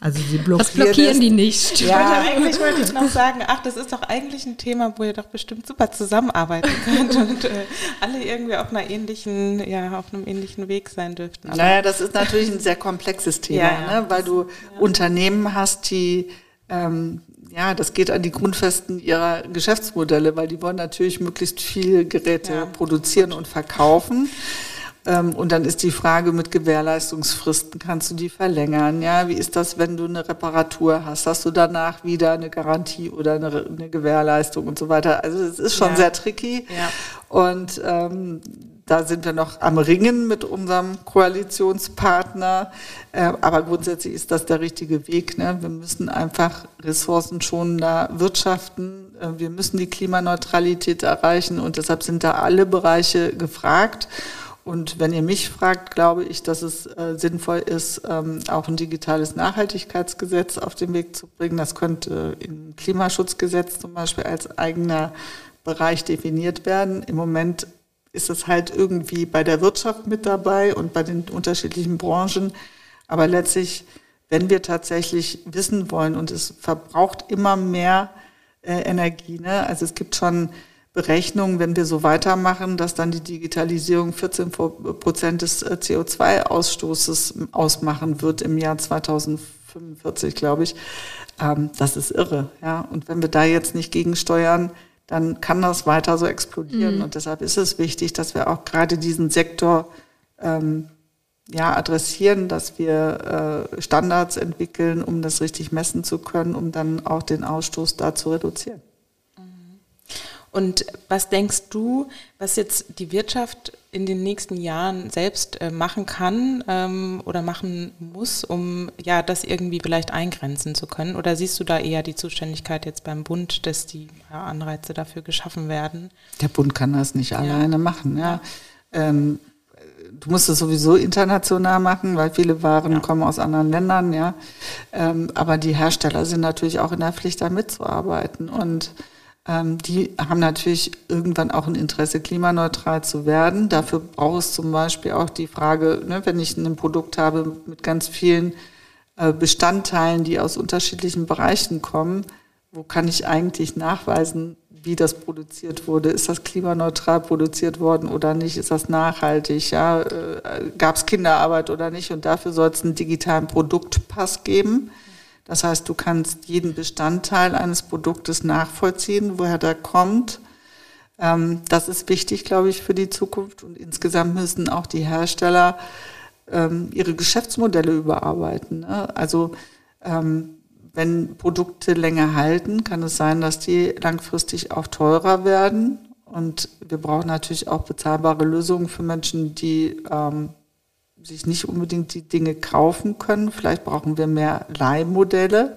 Also sie blockieren, das blockieren die nicht. Ja, eigentlich wollte ich noch sagen, ach, das ist doch eigentlich ein Thema, wo ihr doch bestimmt super zusammenarbeiten könnt und äh, alle irgendwie auf einer ähnlichen, ja, auf einem ähnlichen Weg sein dürften. naja, das ist natürlich ein sehr komplexes Thema, ja, ne? weil du ja. Unternehmen hast, die ähm, ja, das geht an die Grundfesten ihrer Geschäftsmodelle, weil die wollen natürlich möglichst viele Geräte ja. produzieren und verkaufen. Ähm, und dann ist die Frage mit Gewährleistungsfristen, kannst du die verlängern? Ja, wie ist das, wenn du eine Reparatur hast? Hast du danach wieder eine Garantie oder eine, eine Gewährleistung und so weiter? Also es ist schon ja. sehr tricky. Ja. Und ähm, da sind wir noch am Ringen mit unserem Koalitionspartner. Äh, aber grundsätzlich ist das der richtige Weg. Ne? Wir müssen einfach ressourcenschonender wirtschaften. Äh, wir müssen die Klimaneutralität erreichen und deshalb sind da alle Bereiche gefragt. Und wenn ihr mich fragt, glaube ich, dass es äh, sinnvoll ist, ähm, auch ein digitales Nachhaltigkeitsgesetz auf den Weg zu bringen. Das könnte im Klimaschutzgesetz zum Beispiel als eigener Bereich definiert werden. Im Moment ist es halt irgendwie bei der Wirtschaft mit dabei und bei den unterschiedlichen Branchen. Aber letztlich, wenn wir tatsächlich wissen wollen, und es verbraucht immer mehr äh, Energie, ne? also es gibt schon Berechnungen, wenn wir so weitermachen, dass dann die Digitalisierung 14 Prozent des äh, CO2-Ausstoßes ausmachen wird im Jahr 2045, glaube ich. Ähm, das ist irre. Ja? Und wenn wir da jetzt nicht gegensteuern, dann kann das weiter so explodieren. Mhm. Und deshalb ist es wichtig, dass wir auch gerade diesen Sektor ähm, ja, adressieren, dass wir äh, Standards entwickeln, um das richtig messen zu können, um dann auch den Ausstoß da zu reduzieren. Und was denkst du, was jetzt die Wirtschaft in den nächsten Jahren selbst äh, machen kann ähm, oder machen muss, um ja das irgendwie vielleicht eingrenzen zu können? Oder siehst du da eher die Zuständigkeit jetzt beim Bund, dass die ja, Anreize dafür geschaffen werden? Der Bund kann das nicht ja. alleine machen. Ja. Ähm, du musst es sowieso international machen, weil viele Waren ja. kommen aus anderen Ländern, ja. Ähm, aber die Hersteller sind natürlich auch in der Pflicht, da mitzuarbeiten. Und die haben natürlich irgendwann auch ein Interesse, klimaneutral zu werden. Dafür braucht es zum Beispiel auch die Frage, ne, wenn ich ein Produkt habe mit ganz vielen äh, Bestandteilen, die aus unterschiedlichen Bereichen kommen, wo kann ich eigentlich nachweisen, wie das produziert wurde? Ist das klimaneutral produziert worden oder nicht? Ist das nachhaltig? Ja, äh, Gab es Kinderarbeit oder nicht? Und dafür soll es einen digitalen Produktpass geben das heißt, du kannst jeden Bestandteil eines Produktes nachvollziehen, woher der kommt. Ähm, das ist wichtig, glaube ich, für die Zukunft. Und insgesamt müssen auch die Hersteller ähm, ihre Geschäftsmodelle überarbeiten. Ne? Also ähm, wenn Produkte länger halten, kann es sein, dass die langfristig auch teurer werden. Und wir brauchen natürlich auch bezahlbare Lösungen für Menschen, die sich nicht unbedingt die Dinge kaufen können. Vielleicht brauchen wir mehr Leihmodelle.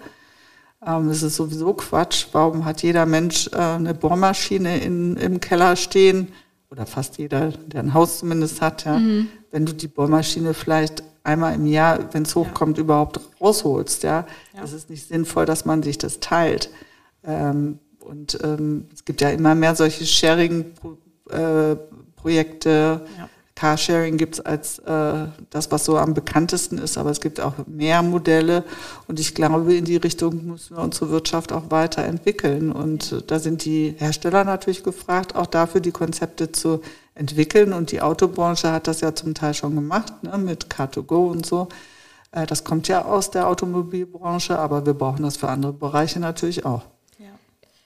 Ähm, es ist sowieso Quatsch. Warum hat jeder Mensch äh, eine Bohrmaschine in, im Keller stehen? Oder fast jeder, der ein Haus zumindest hat. Ja? Mhm. Wenn du die Bohrmaschine vielleicht einmal im Jahr, wenn es hochkommt, ja. überhaupt rausholst. Ja? ja, es ist nicht sinnvoll, dass man sich das teilt. Ähm, und ähm, es gibt ja immer mehr solche Sharing-Projekte. Äh, ja Carsharing gibt es als äh, das, was so am bekanntesten ist, aber es gibt auch mehr Modelle und ich glaube, in die Richtung müssen wir unsere Wirtschaft auch weiterentwickeln. Und da sind die Hersteller natürlich gefragt, auch dafür die Konzepte zu entwickeln. Und die Autobranche hat das ja zum Teil schon gemacht, ne, mit Car2Go und so. Äh, das kommt ja aus der Automobilbranche, aber wir brauchen das für andere Bereiche natürlich auch.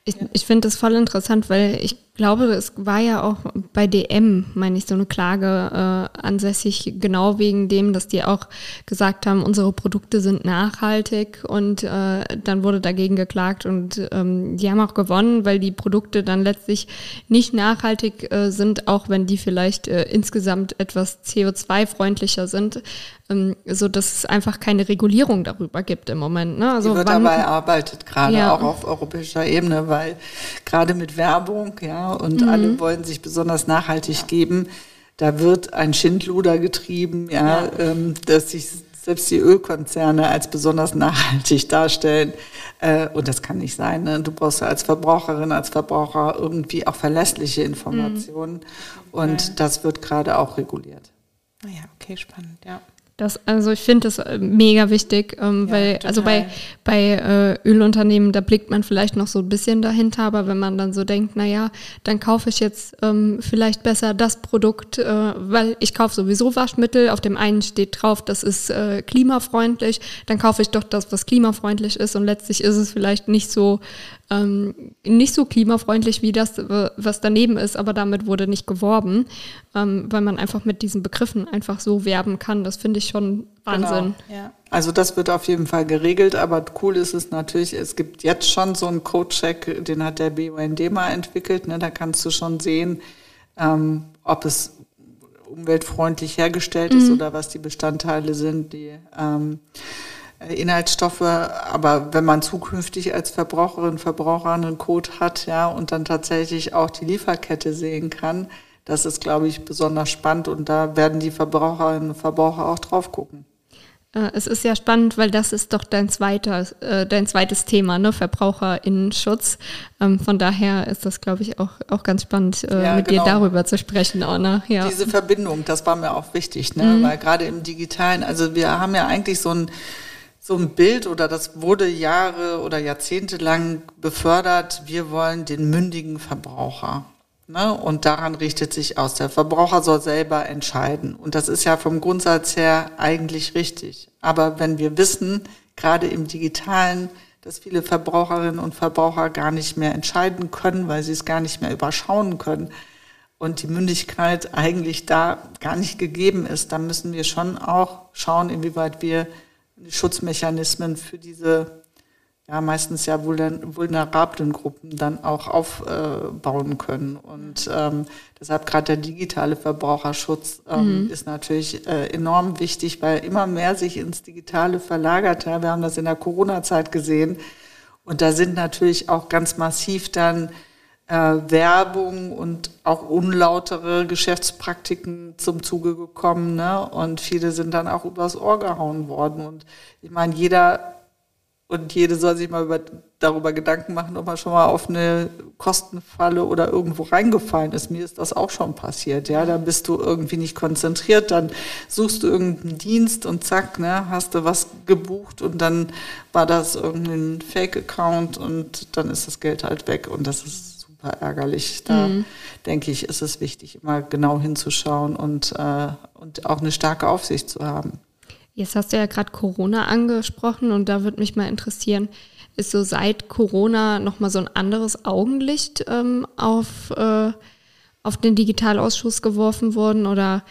Ich, ich finde das voll interessant, weil ich glaube, es war ja auch bei DM, meine ich, so eine Klage äh, ansässig, genau wegen dem, dass die auch gesagt haben, unsere Produkte sind nachhaltig und äh, dann wurde dagegen geklagt und ähm, die haben auch gewonnen, weil die Produkte dann letztlich nicht nachhaltig äh, sind, auch wenn die vielleicht äh, insgesamt etwas CO2-freundlicher sind, ähm, so dass es einfach keine Regulierung darüber gibt im Moment. Ne? Also die wird wann, dabei erarbeitet, gerade ja. auch auf europäischer Ebene, weil gerade mit Werbung, ja, und mhm. alle wollen sich besonders nachhaltig geben. Da wird ein Schindluder getrieben, ja, ja. Ähm, dass sich selbst die Ölkonzerne als besonders nachhaltig darstellen. Äh, und das kann nicht sein. Ne? Du brauchst als Verbraucherin, als Verbraucher irgendwie auch verlässliche Informationen. Mhm. Und ja. das wird gerade auch reguliert. Naja, okay, spannend, ja. Das, also ich finde das äh, mega wichtig, ähm, ja, weil total. also bei, bei äh, Ölunternehmen, da blickt man vielleicht noch so ein bisschen dahinter, aber wenn man dann so denkt, naja, dann kaufe ich jetzt ähm, vielleicht besser das Produkt, äh, weil ich kaufe sowieso Waschmittel, auf dem einen steht drauf, das ist äh, klimafreundlich, dann kaufe ich doch das, was klimafreundlich ist und letztlich ist es vielleicht nicht so ähm, nicht so klimafreundlich wie das, was daneben ist, aber damit wurde nicht geworben, ähm, weil man einfach mit diesen Begriffen einfach so werben kann. Das finde ich schon Wahnsinn. Genau. Ja. Also das wird auf jeden Fall geregelt, aber cool ist es natürlich, es gibt jetzt schon so einen Code-Check, den hat der BUND mal entwickelt. Ne? Da kannst du schon sehen, ähm, ob es umweltfreundlich hergestellt ist mhm. oder was die Bestandteile sind, die ähm, äh, Inhaltsstoffe, aber wenn man zukünftig als Verbraucherin, Verbraucher einen Code hat, ja, und dann tatsächlich auch die Lieferkette sehen kann, das ist, glaube ich, besonders spannend und da werden die Verbraucherinnen und Verbraucher auch drauf gucken. Äh, es ist ja spannend, weil das ist doch dein, zweiter, äh, dein zweites Thema, ne? Verbraucherinnenschutz. Ähm, von daher ist das, glaube ich, auch, auch ganz spannend, äh, ja, mit genau. dir darüber zu sprechen, Anna. Ja. Diese Verbindung, das war mir auch wichtig, ne? Mhm. weil gerade im Digitalen, also wir haben ja eigentlich so ein so ein Bild oder das wurde Jahre oder Jahrzehnte lang befördert, wir wollen den mündigen Verbraucher. Ne? Und daran richtet sich aus. Der Verbraucher soll selber entscheiden. Und das ist ja vom Grundsatz her eigentlich richtig. Aber wenn wir wissen, gerade im digitalen, dass viele Verbraucherinnen und Verbraucher gar nicht mehr entscheiden können, weil sie es gar nicht mehr überschauen können und die Mündigkeit eigentlich da gar nicht gegeben ist, dann müssen wir schon auch schauen, inwieweit wir Schutzmechanismen für diese ja meistens ja vulnerablen Gruppen dann auch aufbauen können. Und ähm, deshalb gerade der digitale Verbraucherschutz ähm, mhm. ist natürlich äh, enorm wichtig, weil immer mehr sich ins Digitale verlagert. Ja, wir haben das in der Corona-Zeit gesehen. Und da sind natürlich auch ganz massiv dann äh, Werbung und auch unlautere Geschäftspraktiken zum Zuge gekommen. Ne? Und viele sind dann auch übers Ohr gehauen worden. Und ich meine, jeder und jede soll sich mal über, darüber Gedanken machen, ob man schon mal auf eine Kostenfalle oder irgendwo reingefallen ist. Mir ist das auch schon passiert. Ja, da bist du irgendwie nicht konzentriert, dann suchst du irgendeinen Dienst und zack, ne, hast du was gebucht und dann war das irgendein Fake-Account und dann ist das Geld halt weg und das ist super ärgerlich. Da mhm. denke ich, ist es wichtig, immer genau hinzuschauen und, äh, und auch eine starke Aufsicht zu haben. Jetzt hast du ja gerade Corona angesprochen und da würde mich mal interessieren, ist so seit Corona nochmal so ein anderes Augenlicht ähm, auf, äh, auf den Digitalausschuss geworfen worden oder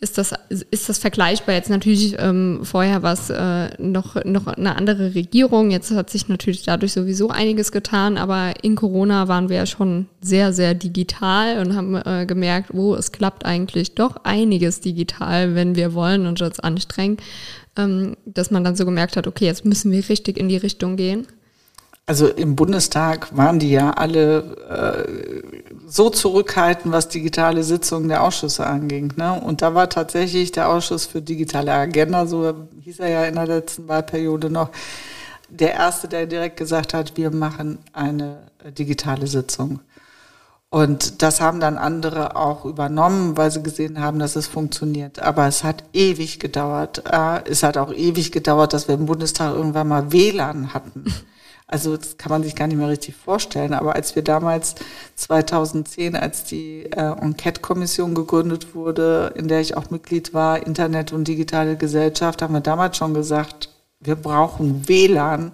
ist das, ist das vergleichbar? Jetzt natürlich, ähm, vorher war es äh, noch, noch eine andere Regierung. Jetzt hat sich natürlich dadurch sowieso einiges getan, aber in Corona waren wir ja schon sehr, sehr digital und haben äh, gemerkt, oh, es klappt eigentlich doch einiges digital, wenn wir wollen und uns anstrengen, ähm, dass man dann so gemerkt hat, okay, jetzt müssen wir richtig in die Richtung gehen. Also im Bundestag waren die ja alle äh, so zurückhaltend, was digitale Sitzungen der Ausschüsse anging. Ne? Und da war tatsächlich der Ausschuss für digitale Agenda, so hieß er ja in der letzten Wahlperiode noch, der erste, der direkt gesagt hat, wir machen eine äh, digitale Sitzung. Und das haben dann andere auch übernommen, weil sie gesehen haben, dass es funktioniert. Aber es hat ewig gedauert. Äh, es hat auch ewig gedauert, dass wir im Bundestag irgendwann mal WLAN hatten. Also das kann man sich gar nicht mehr richtig vorstellen. Aber als wir damals 2010, als die äh, Enquete-Kommission gegründet wurde, in der ich auch Mitglied war, Internet und digitale Gesellschaft, haben wir damals schon gesagt, wir brauchen WLAN.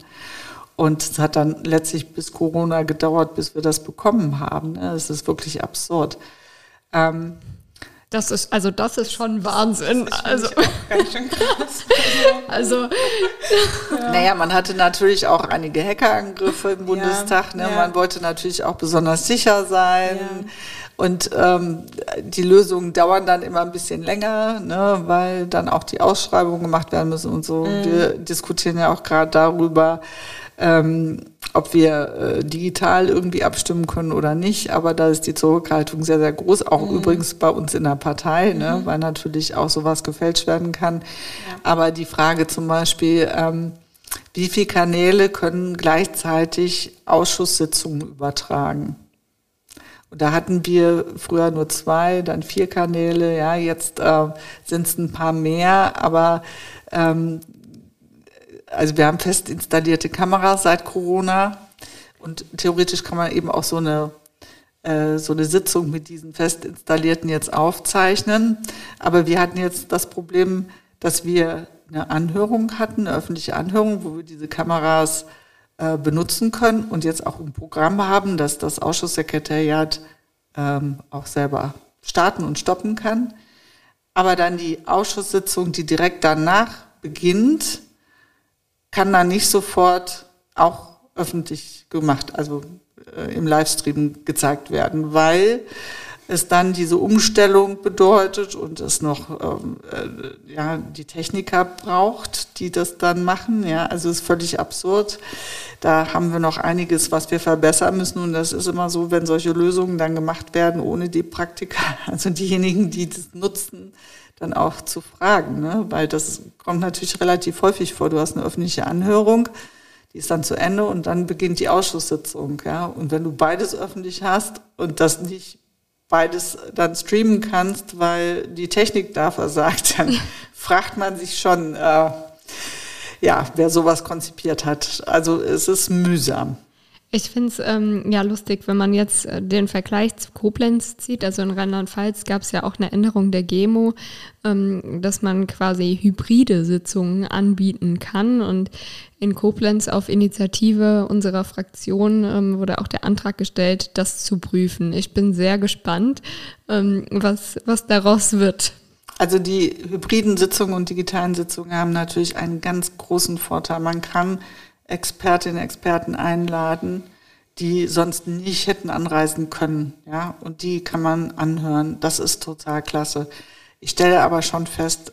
Und es hat dann letztlich bis Corona gedauert, bis wir das bekommen haben. Ne? Es ist wirklich absurd. Ähm, das ist, also das ist schon Wahnsinn. Das also, ganz schön krass. [laughs] also, ja. naja, man hatte natürlich auch einige Hackerangriffe im Bundestag. Ne? Ja? Man wollte natürlich auch besonders sicher sein. Ja. Und ähm, die Lösungen dauern dann immer ein bisschen länger, ne, weil dann auch die Ausschreibungen gemacht werden müssen und so. Mhm. Wir diskutieren ja auch gerade darüber, ähm, ob wir äh, digital irgendwie abstimmen können oder nicht. Aber da ist die Zurückhaltung sehr, sehr groß. Auch mhm. übrigens bei uns in der Partei, ne, mhm. weil natürlich auch sowas gefälscht werden kann. Ja. Aber die Frage zum Beispiel, ähm, wie viele Kanäle können gleichzeitig Ausschusssitzungen übertragen? Und da hatten wir früher nur zwei, dann vier Kanäle, ja, jetzt äh, sind es ein paar mehr, aber ähm, also wir haben fest installierte Kameras seit Corona und theoretisch kann man eben auch so eine äh, so eine Sitzung mit diesen fest installierten jetzt aufzeichnen. Aber wir hatten jetzt das Problem, dass wir eine Anhörung hatten, eine öffentliche Anhörung, wo wir diese Kameras äh, benutzen können und jetzt auch ein Programm haben, dass das Ausschusssekretariat ähm, auch selber starten und stoppen kann. Aber dann die Ausschusssitzung, die direkt danach beginnt, kann dann nicht sofort auch öffentlich gemacht, also äh, im Livestream gezeigt werden, weil es dann diese Umstellung bedeutet und es noch ähm, äh, ja, die Techniker braucht, die das dann machen. Ja, also es ist völlig absurd. Da haben wir noch einiges, was wir verbessern müssen. Und das ist immer so, wenn solche Lösungen dann gemacht werden, ohne die Praktiker, [laughs] also diejenigen, die das nutzen, dann auch zu fragen. Ne? Weil das kommt natürlich relativ häufig vor. Du hast eine öffentliche Anhörung die ist dann zu Ende und dann beginnt die Ausschusssitzung. Ja? Und wenn du beides öffentlich hast und das nicht beides dann streamen kannst, weil die Technik da versagt, [laughs] dann fragt man sich schon, äh, ja, wer sowas konzipiert hat. Also es ist mühsam. Ich finde es ähm, ja lustig, wenn man jetzt äh, den Vergleich zu Koblenz zieht. Also in Rheinland-Pfalz gab es ja auch eine Änderung der GEMO, ähm, dass man quasi hybride Sitzungen anbieten kann. Und in Koblenz auf Initiative unserer Fraktion ähm, wurde auch der Antrag gestellt, das zu prüfen. Ich bin sehr gespannt, ähm, was, was daraus wird. Also die hybriden Sitzungen und digitalen Sitzungen haben natürlich einen ganz großen Vorteil. Man kann Expertinnen, Experten einladen, die sonst nicht hätten anreisen können. Ja, und die kann man anhören. Das ist total klasse. Ich stelle aber schon fest,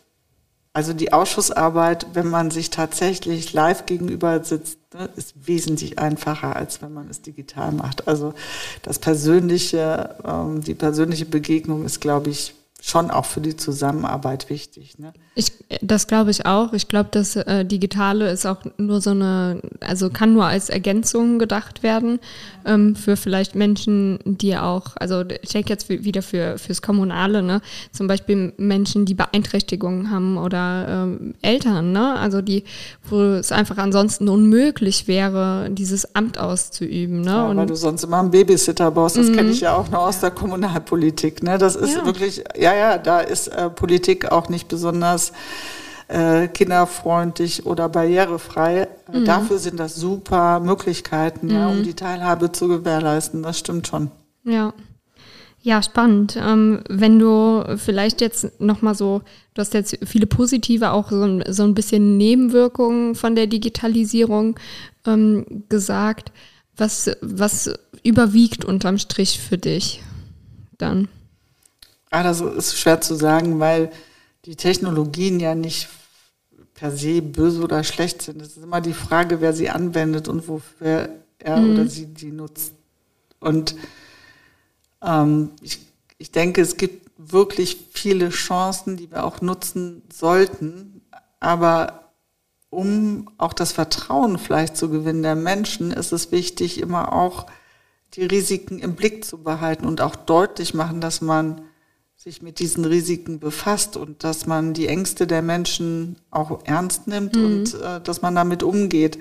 also die Ausschussarbeit, wenn man sich tatsächlich live gegenüber sitzt, ne, ist wesentlich einfacher, als wenn man es digital macht. Also das persönliche, ähm, die persönliche Begegnung ist, glaube ich, schon auch für die Zusammenarbeit wichtig. Ne? Ich, das glaube ich auch. Ich glaube, das äh, Digitale ist auch nur so eine, also kann nur als Ergänzung gedacht werden ähm, für vielleicht Menschen, die auch, also ich denke jetzt wieder für fürs Kommunale, ne? Zum Beispiel Menschen, die Beeinträchtigungen haben oder ähm, Eltern, ne? Also die, wo es einfach ansonsten unmöglich wäre, dieses Amt auszuüben. Ne? Ja, weil du sonst immer einen Babysitter brauchst. Das kenne mhm. ich ja auch noch aus der Kommunalpolitik. Ne? Das ist ja. wirklich, ja, ja, da ist äh, Politik auch nicht besonders äh, kinderfreundlich oder barrierefrei. Mhm. Dafür sind das super Möglichkeiten, mhm. ja, um die Teilhabe zu gewährleisten. Das stimmt schon. Ja. Ja, spannend. Ähm, wenn du vielleicht jetzt nochmal so, du hast jetzt viele positive, auch so ein, so ein bisschen Nebenwirkungen von der Digitalisierung ähm, gesagt. Was, was überwiegt unterm Strich für dich dann? Ah, das ist schwer zu sagen, weil die Technologien ja nicht per se böse oder schlecht sind. Es ist immer die Frage, wer sie anwendet und wofür er mhm. oder sie die nutzt. Und ähm, ich, ich denke, es gibt wirklich viele Chancen, die wir auch nutzen sollten. Aber um auch das Vertrauen vielleicht zu gewinnen der Menschen, ist es wichtig, immer auch die Risiken im Blick zu behalten und auch deutlich machen, dass man sich mit diesen Risiken befasst und dass man die Ängste der Menschen auch ernst nimmt mhm. und äh, dass man damit umgeht.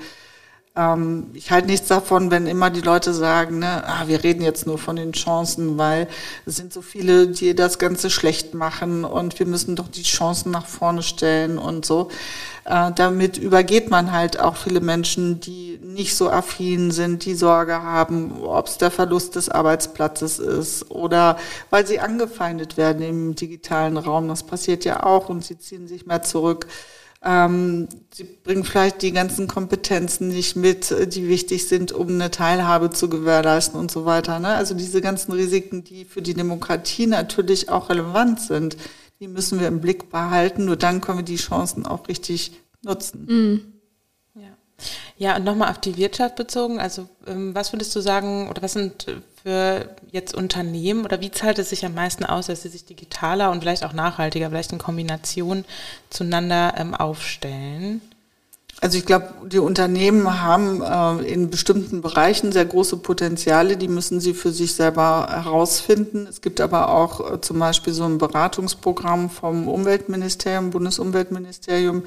Ähm, ich halte nichts davon, wenn immer die Leute sagen, ne, ah, wir reden jetzt nur von den Chancen, weil es sind so viele, die das Ganze schlecht machen und wir müssen doch die Chancen nach vorne stellen und so. Äh, damit übergeht man halt auch viele Menschen, die nicht so affin sind, die Sorge haben, ob es der Verlust des Arbeitsplatzes ist oder weil sie angefeindet werden im digitalen Raum. Das passiert ja auch und sie ziehen sich mehr zurück. Ähm, sie bringen vielleicht die ganzen Kompetenzen nicht mit, die wichtig sind, um eine Teilhabe zu gewährleisten und so weiter. Ne? Also diese ganzen Risiken, die für die Demokratie natürlich auch relevant sind, die müssen wir im Blick behalten. Nur dann können wir die Chancen auch richtig nutzen. Mhm. Ja, und nochmal auf die Wirtschaft bezogen. Also ähm, was würdest du sagen, oder was sind für jetzt Unternehmen oder wie zahlt es sich am meisten aus, dass sie sich digitaler und vielleicht auch nachhaltiger, vielleicht in Kombination zueinander ähm, aufstellen? Also ich glaube, die Unternehmen haben äh, in bestimmten Bereichen sehr große Potenziale, die müssen sie für sich selber herausfinden. Es gibt aber auch äh, zum Beispiel so ein Beratungsprogramm vom Umweltministerium, Bundesumweltministerium,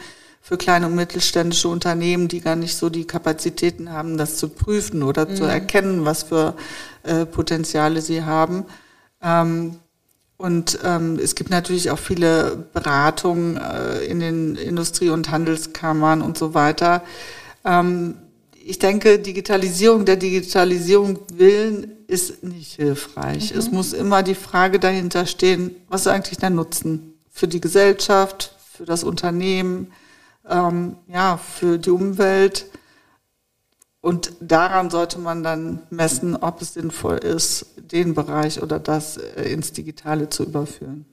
für kleine und mittelständische Unternehmen, die gar nicht so die Kapazitäten haben, das zu prüfen oder mhm. zu erkennen, was für äh, Potenziale sie haben. Ähm, und ähm, es gibt natürlich auch viele Beratungen äh, in den Industrie- und Handelskammern und so weiter. Ähm, ich denke, Digitalisierung der Digitalisierung willen ist nicht hilfreich. Mhm. Es muss immer die Frage dahinter stehen, was ist eigentlich der Nutzen für die Gesellschaft, für das Unternehmen, ähm, ja, für die Umwelt. Und daran sollte man dann messen, ob es sinnvoll ist, den Bereich oder das äh, ins Digitale zu überführen.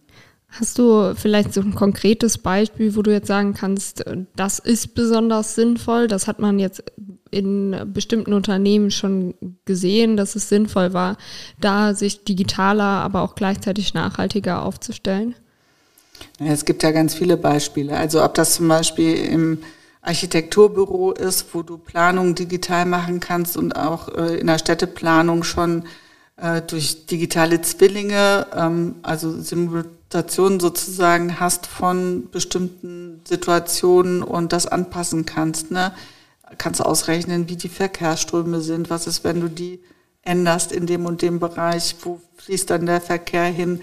Hast du vielleicht so ein konkretes Beispiel, wo du jetzt sagen kannst, das ist besonders sinnvoll? Das hat man jetzt in bestimmten Unternehmen schon gesehen, dass es sinnvoll war, da sich digitaler, aber auch gleichzeitig nachhaltiger aufzustellen? Es gibt ja ganz viele Beispiele. Also ob das zum Beispiel im Architekturbüro ist, wo du Planung digital machen kannst und auch äh, in der Städteplanung schon äh, durch digitale Zwillinge, ähm, also Simulationen sozusagen hast von bestimmten Situationen und das anpassen kannst. Ne? Kannst ausrechnen, wie die Verkehrsströme sind, was ist, wenn du die änderst in dem und dem Bereich, wo fließt dann der Verkehr hin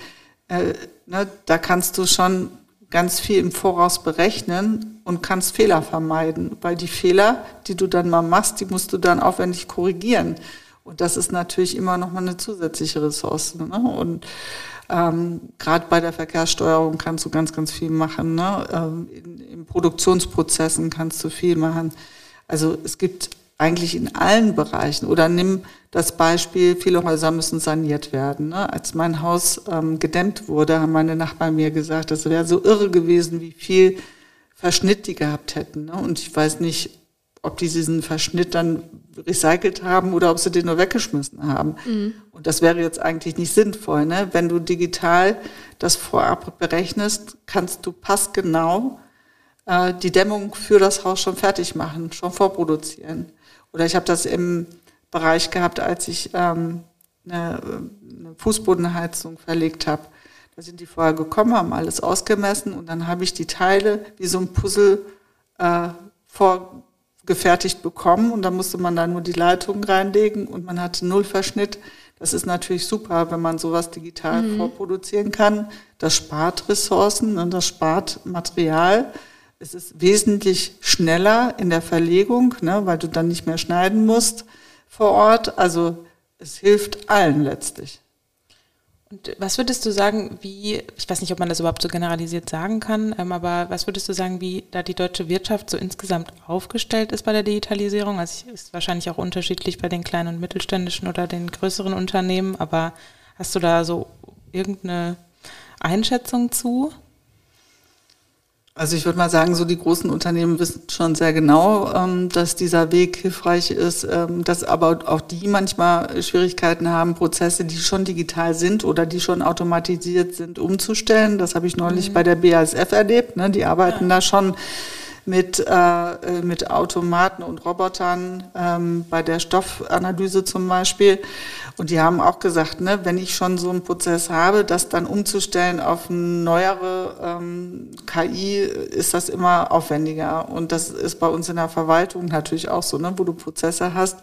äh, ne, da kannst du schon ganz viel im Voraus berechnen und kannst Fehler vermeiden, weil die Fehler, die du dann mal machst, die musst du dann aufwendig korrigieren. Und das ist natürlich immer noch mal eine zusätzliche Ressource. Ne? Und ähm, gerade bei der Verkehrssteuerung kannst du ganz, ganz viel machen. Ne? Ähm, in, in Produktionsprozessen kannst du viel machen. Also es gibt eigentlich in allen Bereichen. Oder nimm das Beispiel, viele Häuser müssen saniert werden. Ne? Als mein Haus ähm, gedämmt wurde, haben meine Nachbarn mir gesagt, das wäre so irre gewesen, wie viel Verschnitt die gehabt hätten. Ne? Und ich weiß nicht, ob die diesen Verschnitt dann recycelt haben oder ob sie den nur weggeschmissen haben. Mhm. Und das wäre jetzt eigentlich nicht sinnvoll. Ne? Wenn du digital das vorab berechnest, kannst du passgenau äh, die Dämmung für das Haus schon fertig machen, schon vorproduzieren. Oder ich habe das im Bereich gehabt, als ich ähm, eine, eine Fußbodenheizung verlegt habe. Da sind die vorher gekommen, haben alles ausgemessen und dann habe ich die Teile wie so ein Puzzle äh, vorgefertigt bekommen und da musste man dann nur die Leitungen reinlegen und man hatte null Verschnitt. Das ist natürlich super, wenn man sowas digital mhm. vorproduzieren kann. Das spart Ressourcen und das spart Material. Es ist wesentlich schneller in der Verlegung, ne, weil du dann nicht mehr schneiden musst vor Ort. Also es hilft allen letztlich. Und was würdest du sagen, wie, ich weiß nicht, ob man das überhaupt so generalisiert sagen kann, ähm, aber was würdest du sagen, wie da die deutsche Wirtschaft so insgesamt aufgestellt ist bei der Digitalisierung? Also ist wahrscheinlich auch unterschiedlich bei den kleinen und mittelständischen oder den größeren Unternehmen, aber hast du da so irgendeine Einschätzung zu? Also ich würde mal sagen, so die großen Unternehmen wissen schon sehr genau, ähm, dass dieser Weg hilfreich ist, ähm, dass aber auch die manchmal Schwierigkeiten haben, Prozesse, die schon digital sind oder die schon automatisiert sind, umzustellen. Das habe ich neulich mhm. bei der BASF erlebt. Ne? Die arbeiten ja. da schon mit, äh, mit Automaten und Robotern ähm, bei der Stoffanalyse zum Beispiel. Und die haben auch gesagt, ne, wenn ich schon so einen Prozess habe, das dann umzustellen auf neuere ähm, KI, ist das immer aufwendiger. Und das ist bei uns in der Verwaltung natürlich auch so, ne, wo du Prozesse hast.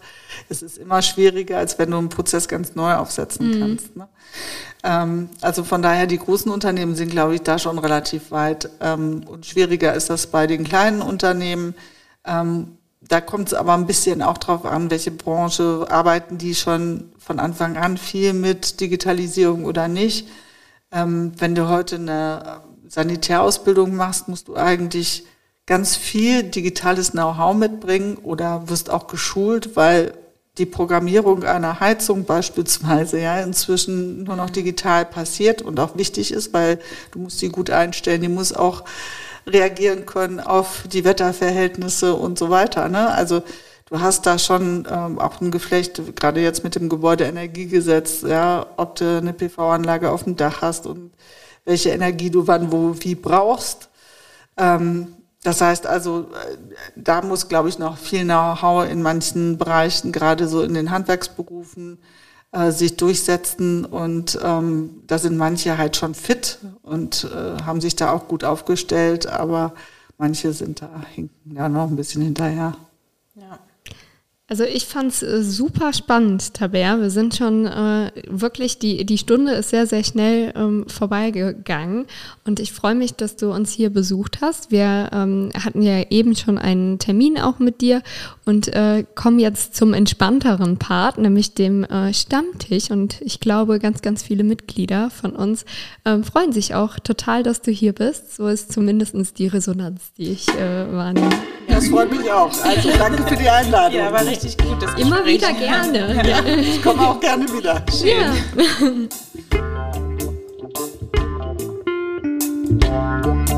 Es ist immer schwieriger, als wenn du einen Prozess ganz neu aufsetzen mhm. kannst. Ne? Ähm, also von daher, die großen Unternehmen sind, glaube ich, da schon relativ weit. Ähm, und schwieriger ist das bei den kleinen Unternehmen. Ähm, da kommt es aber ein bisschen auch drauf an, welche Branche arbeiten die schon von Anfang an viel mit Digitalisierung oder nicht. Ähm, wenn du heute eine Sanitärausbildung machst, musst du eigentlich ganz viel digitales Know-how mitbringen oder wirst auch geschult, weil die Programmierung einer Heizung beispielsweise ja inzwischen nur noch digital passiert und auch wichtig ist, weil du musst die gut einstellen, die muss auch reagieren können auf die Wetterverhältnisse und so weiter. Ne? Also du hast da schon ähm, auch ein Geflecht, gerade jetzt mit dem Gebäudeenergiegesetz, ja, ob du eine PV-Anlage auf dem Dach hast und welche Energie du wann wo wie brauchst. Ähm, das heißt also, äh, da muss, glaube ich, noch viel Know-how in manchen Bereichen, gerade so in den Handwerksberufen, äh, sich durchsetzen und ähm, da sind manche halt schon fit und äh, haben sich da auch gut aufgestellt, aber manche sind da hinken ja noch ein bisschen hinterher. Ja. Also ich fand es äh, super spannend, Taber. Wir sind schon äh, wirklich, die, die Stunde ist sehr, sehr schnell ähm, vorbeigegangen und ich freue mich, dass du uns hier besucht hast. Wir ähm, hatten ja eben schon einen Termin auch mit dir und äh, kommen jetzt zum entspannteren Part, nämlich dem äh, Stammtisch. Und ich glaube, ganz, ganz viele Mitglieder von uns ähm, freuen sich auch total, dass du hier bist. So ist zumindest die Resonanz, die ich äh, wahrnehme. Das freut mich auch. Also danke für die Einladung. Ja, richtig gut. Das Immer wieder gerne. [laughs] Ja, ich komme auch gerne wieder. Schön. Ja. [laughs]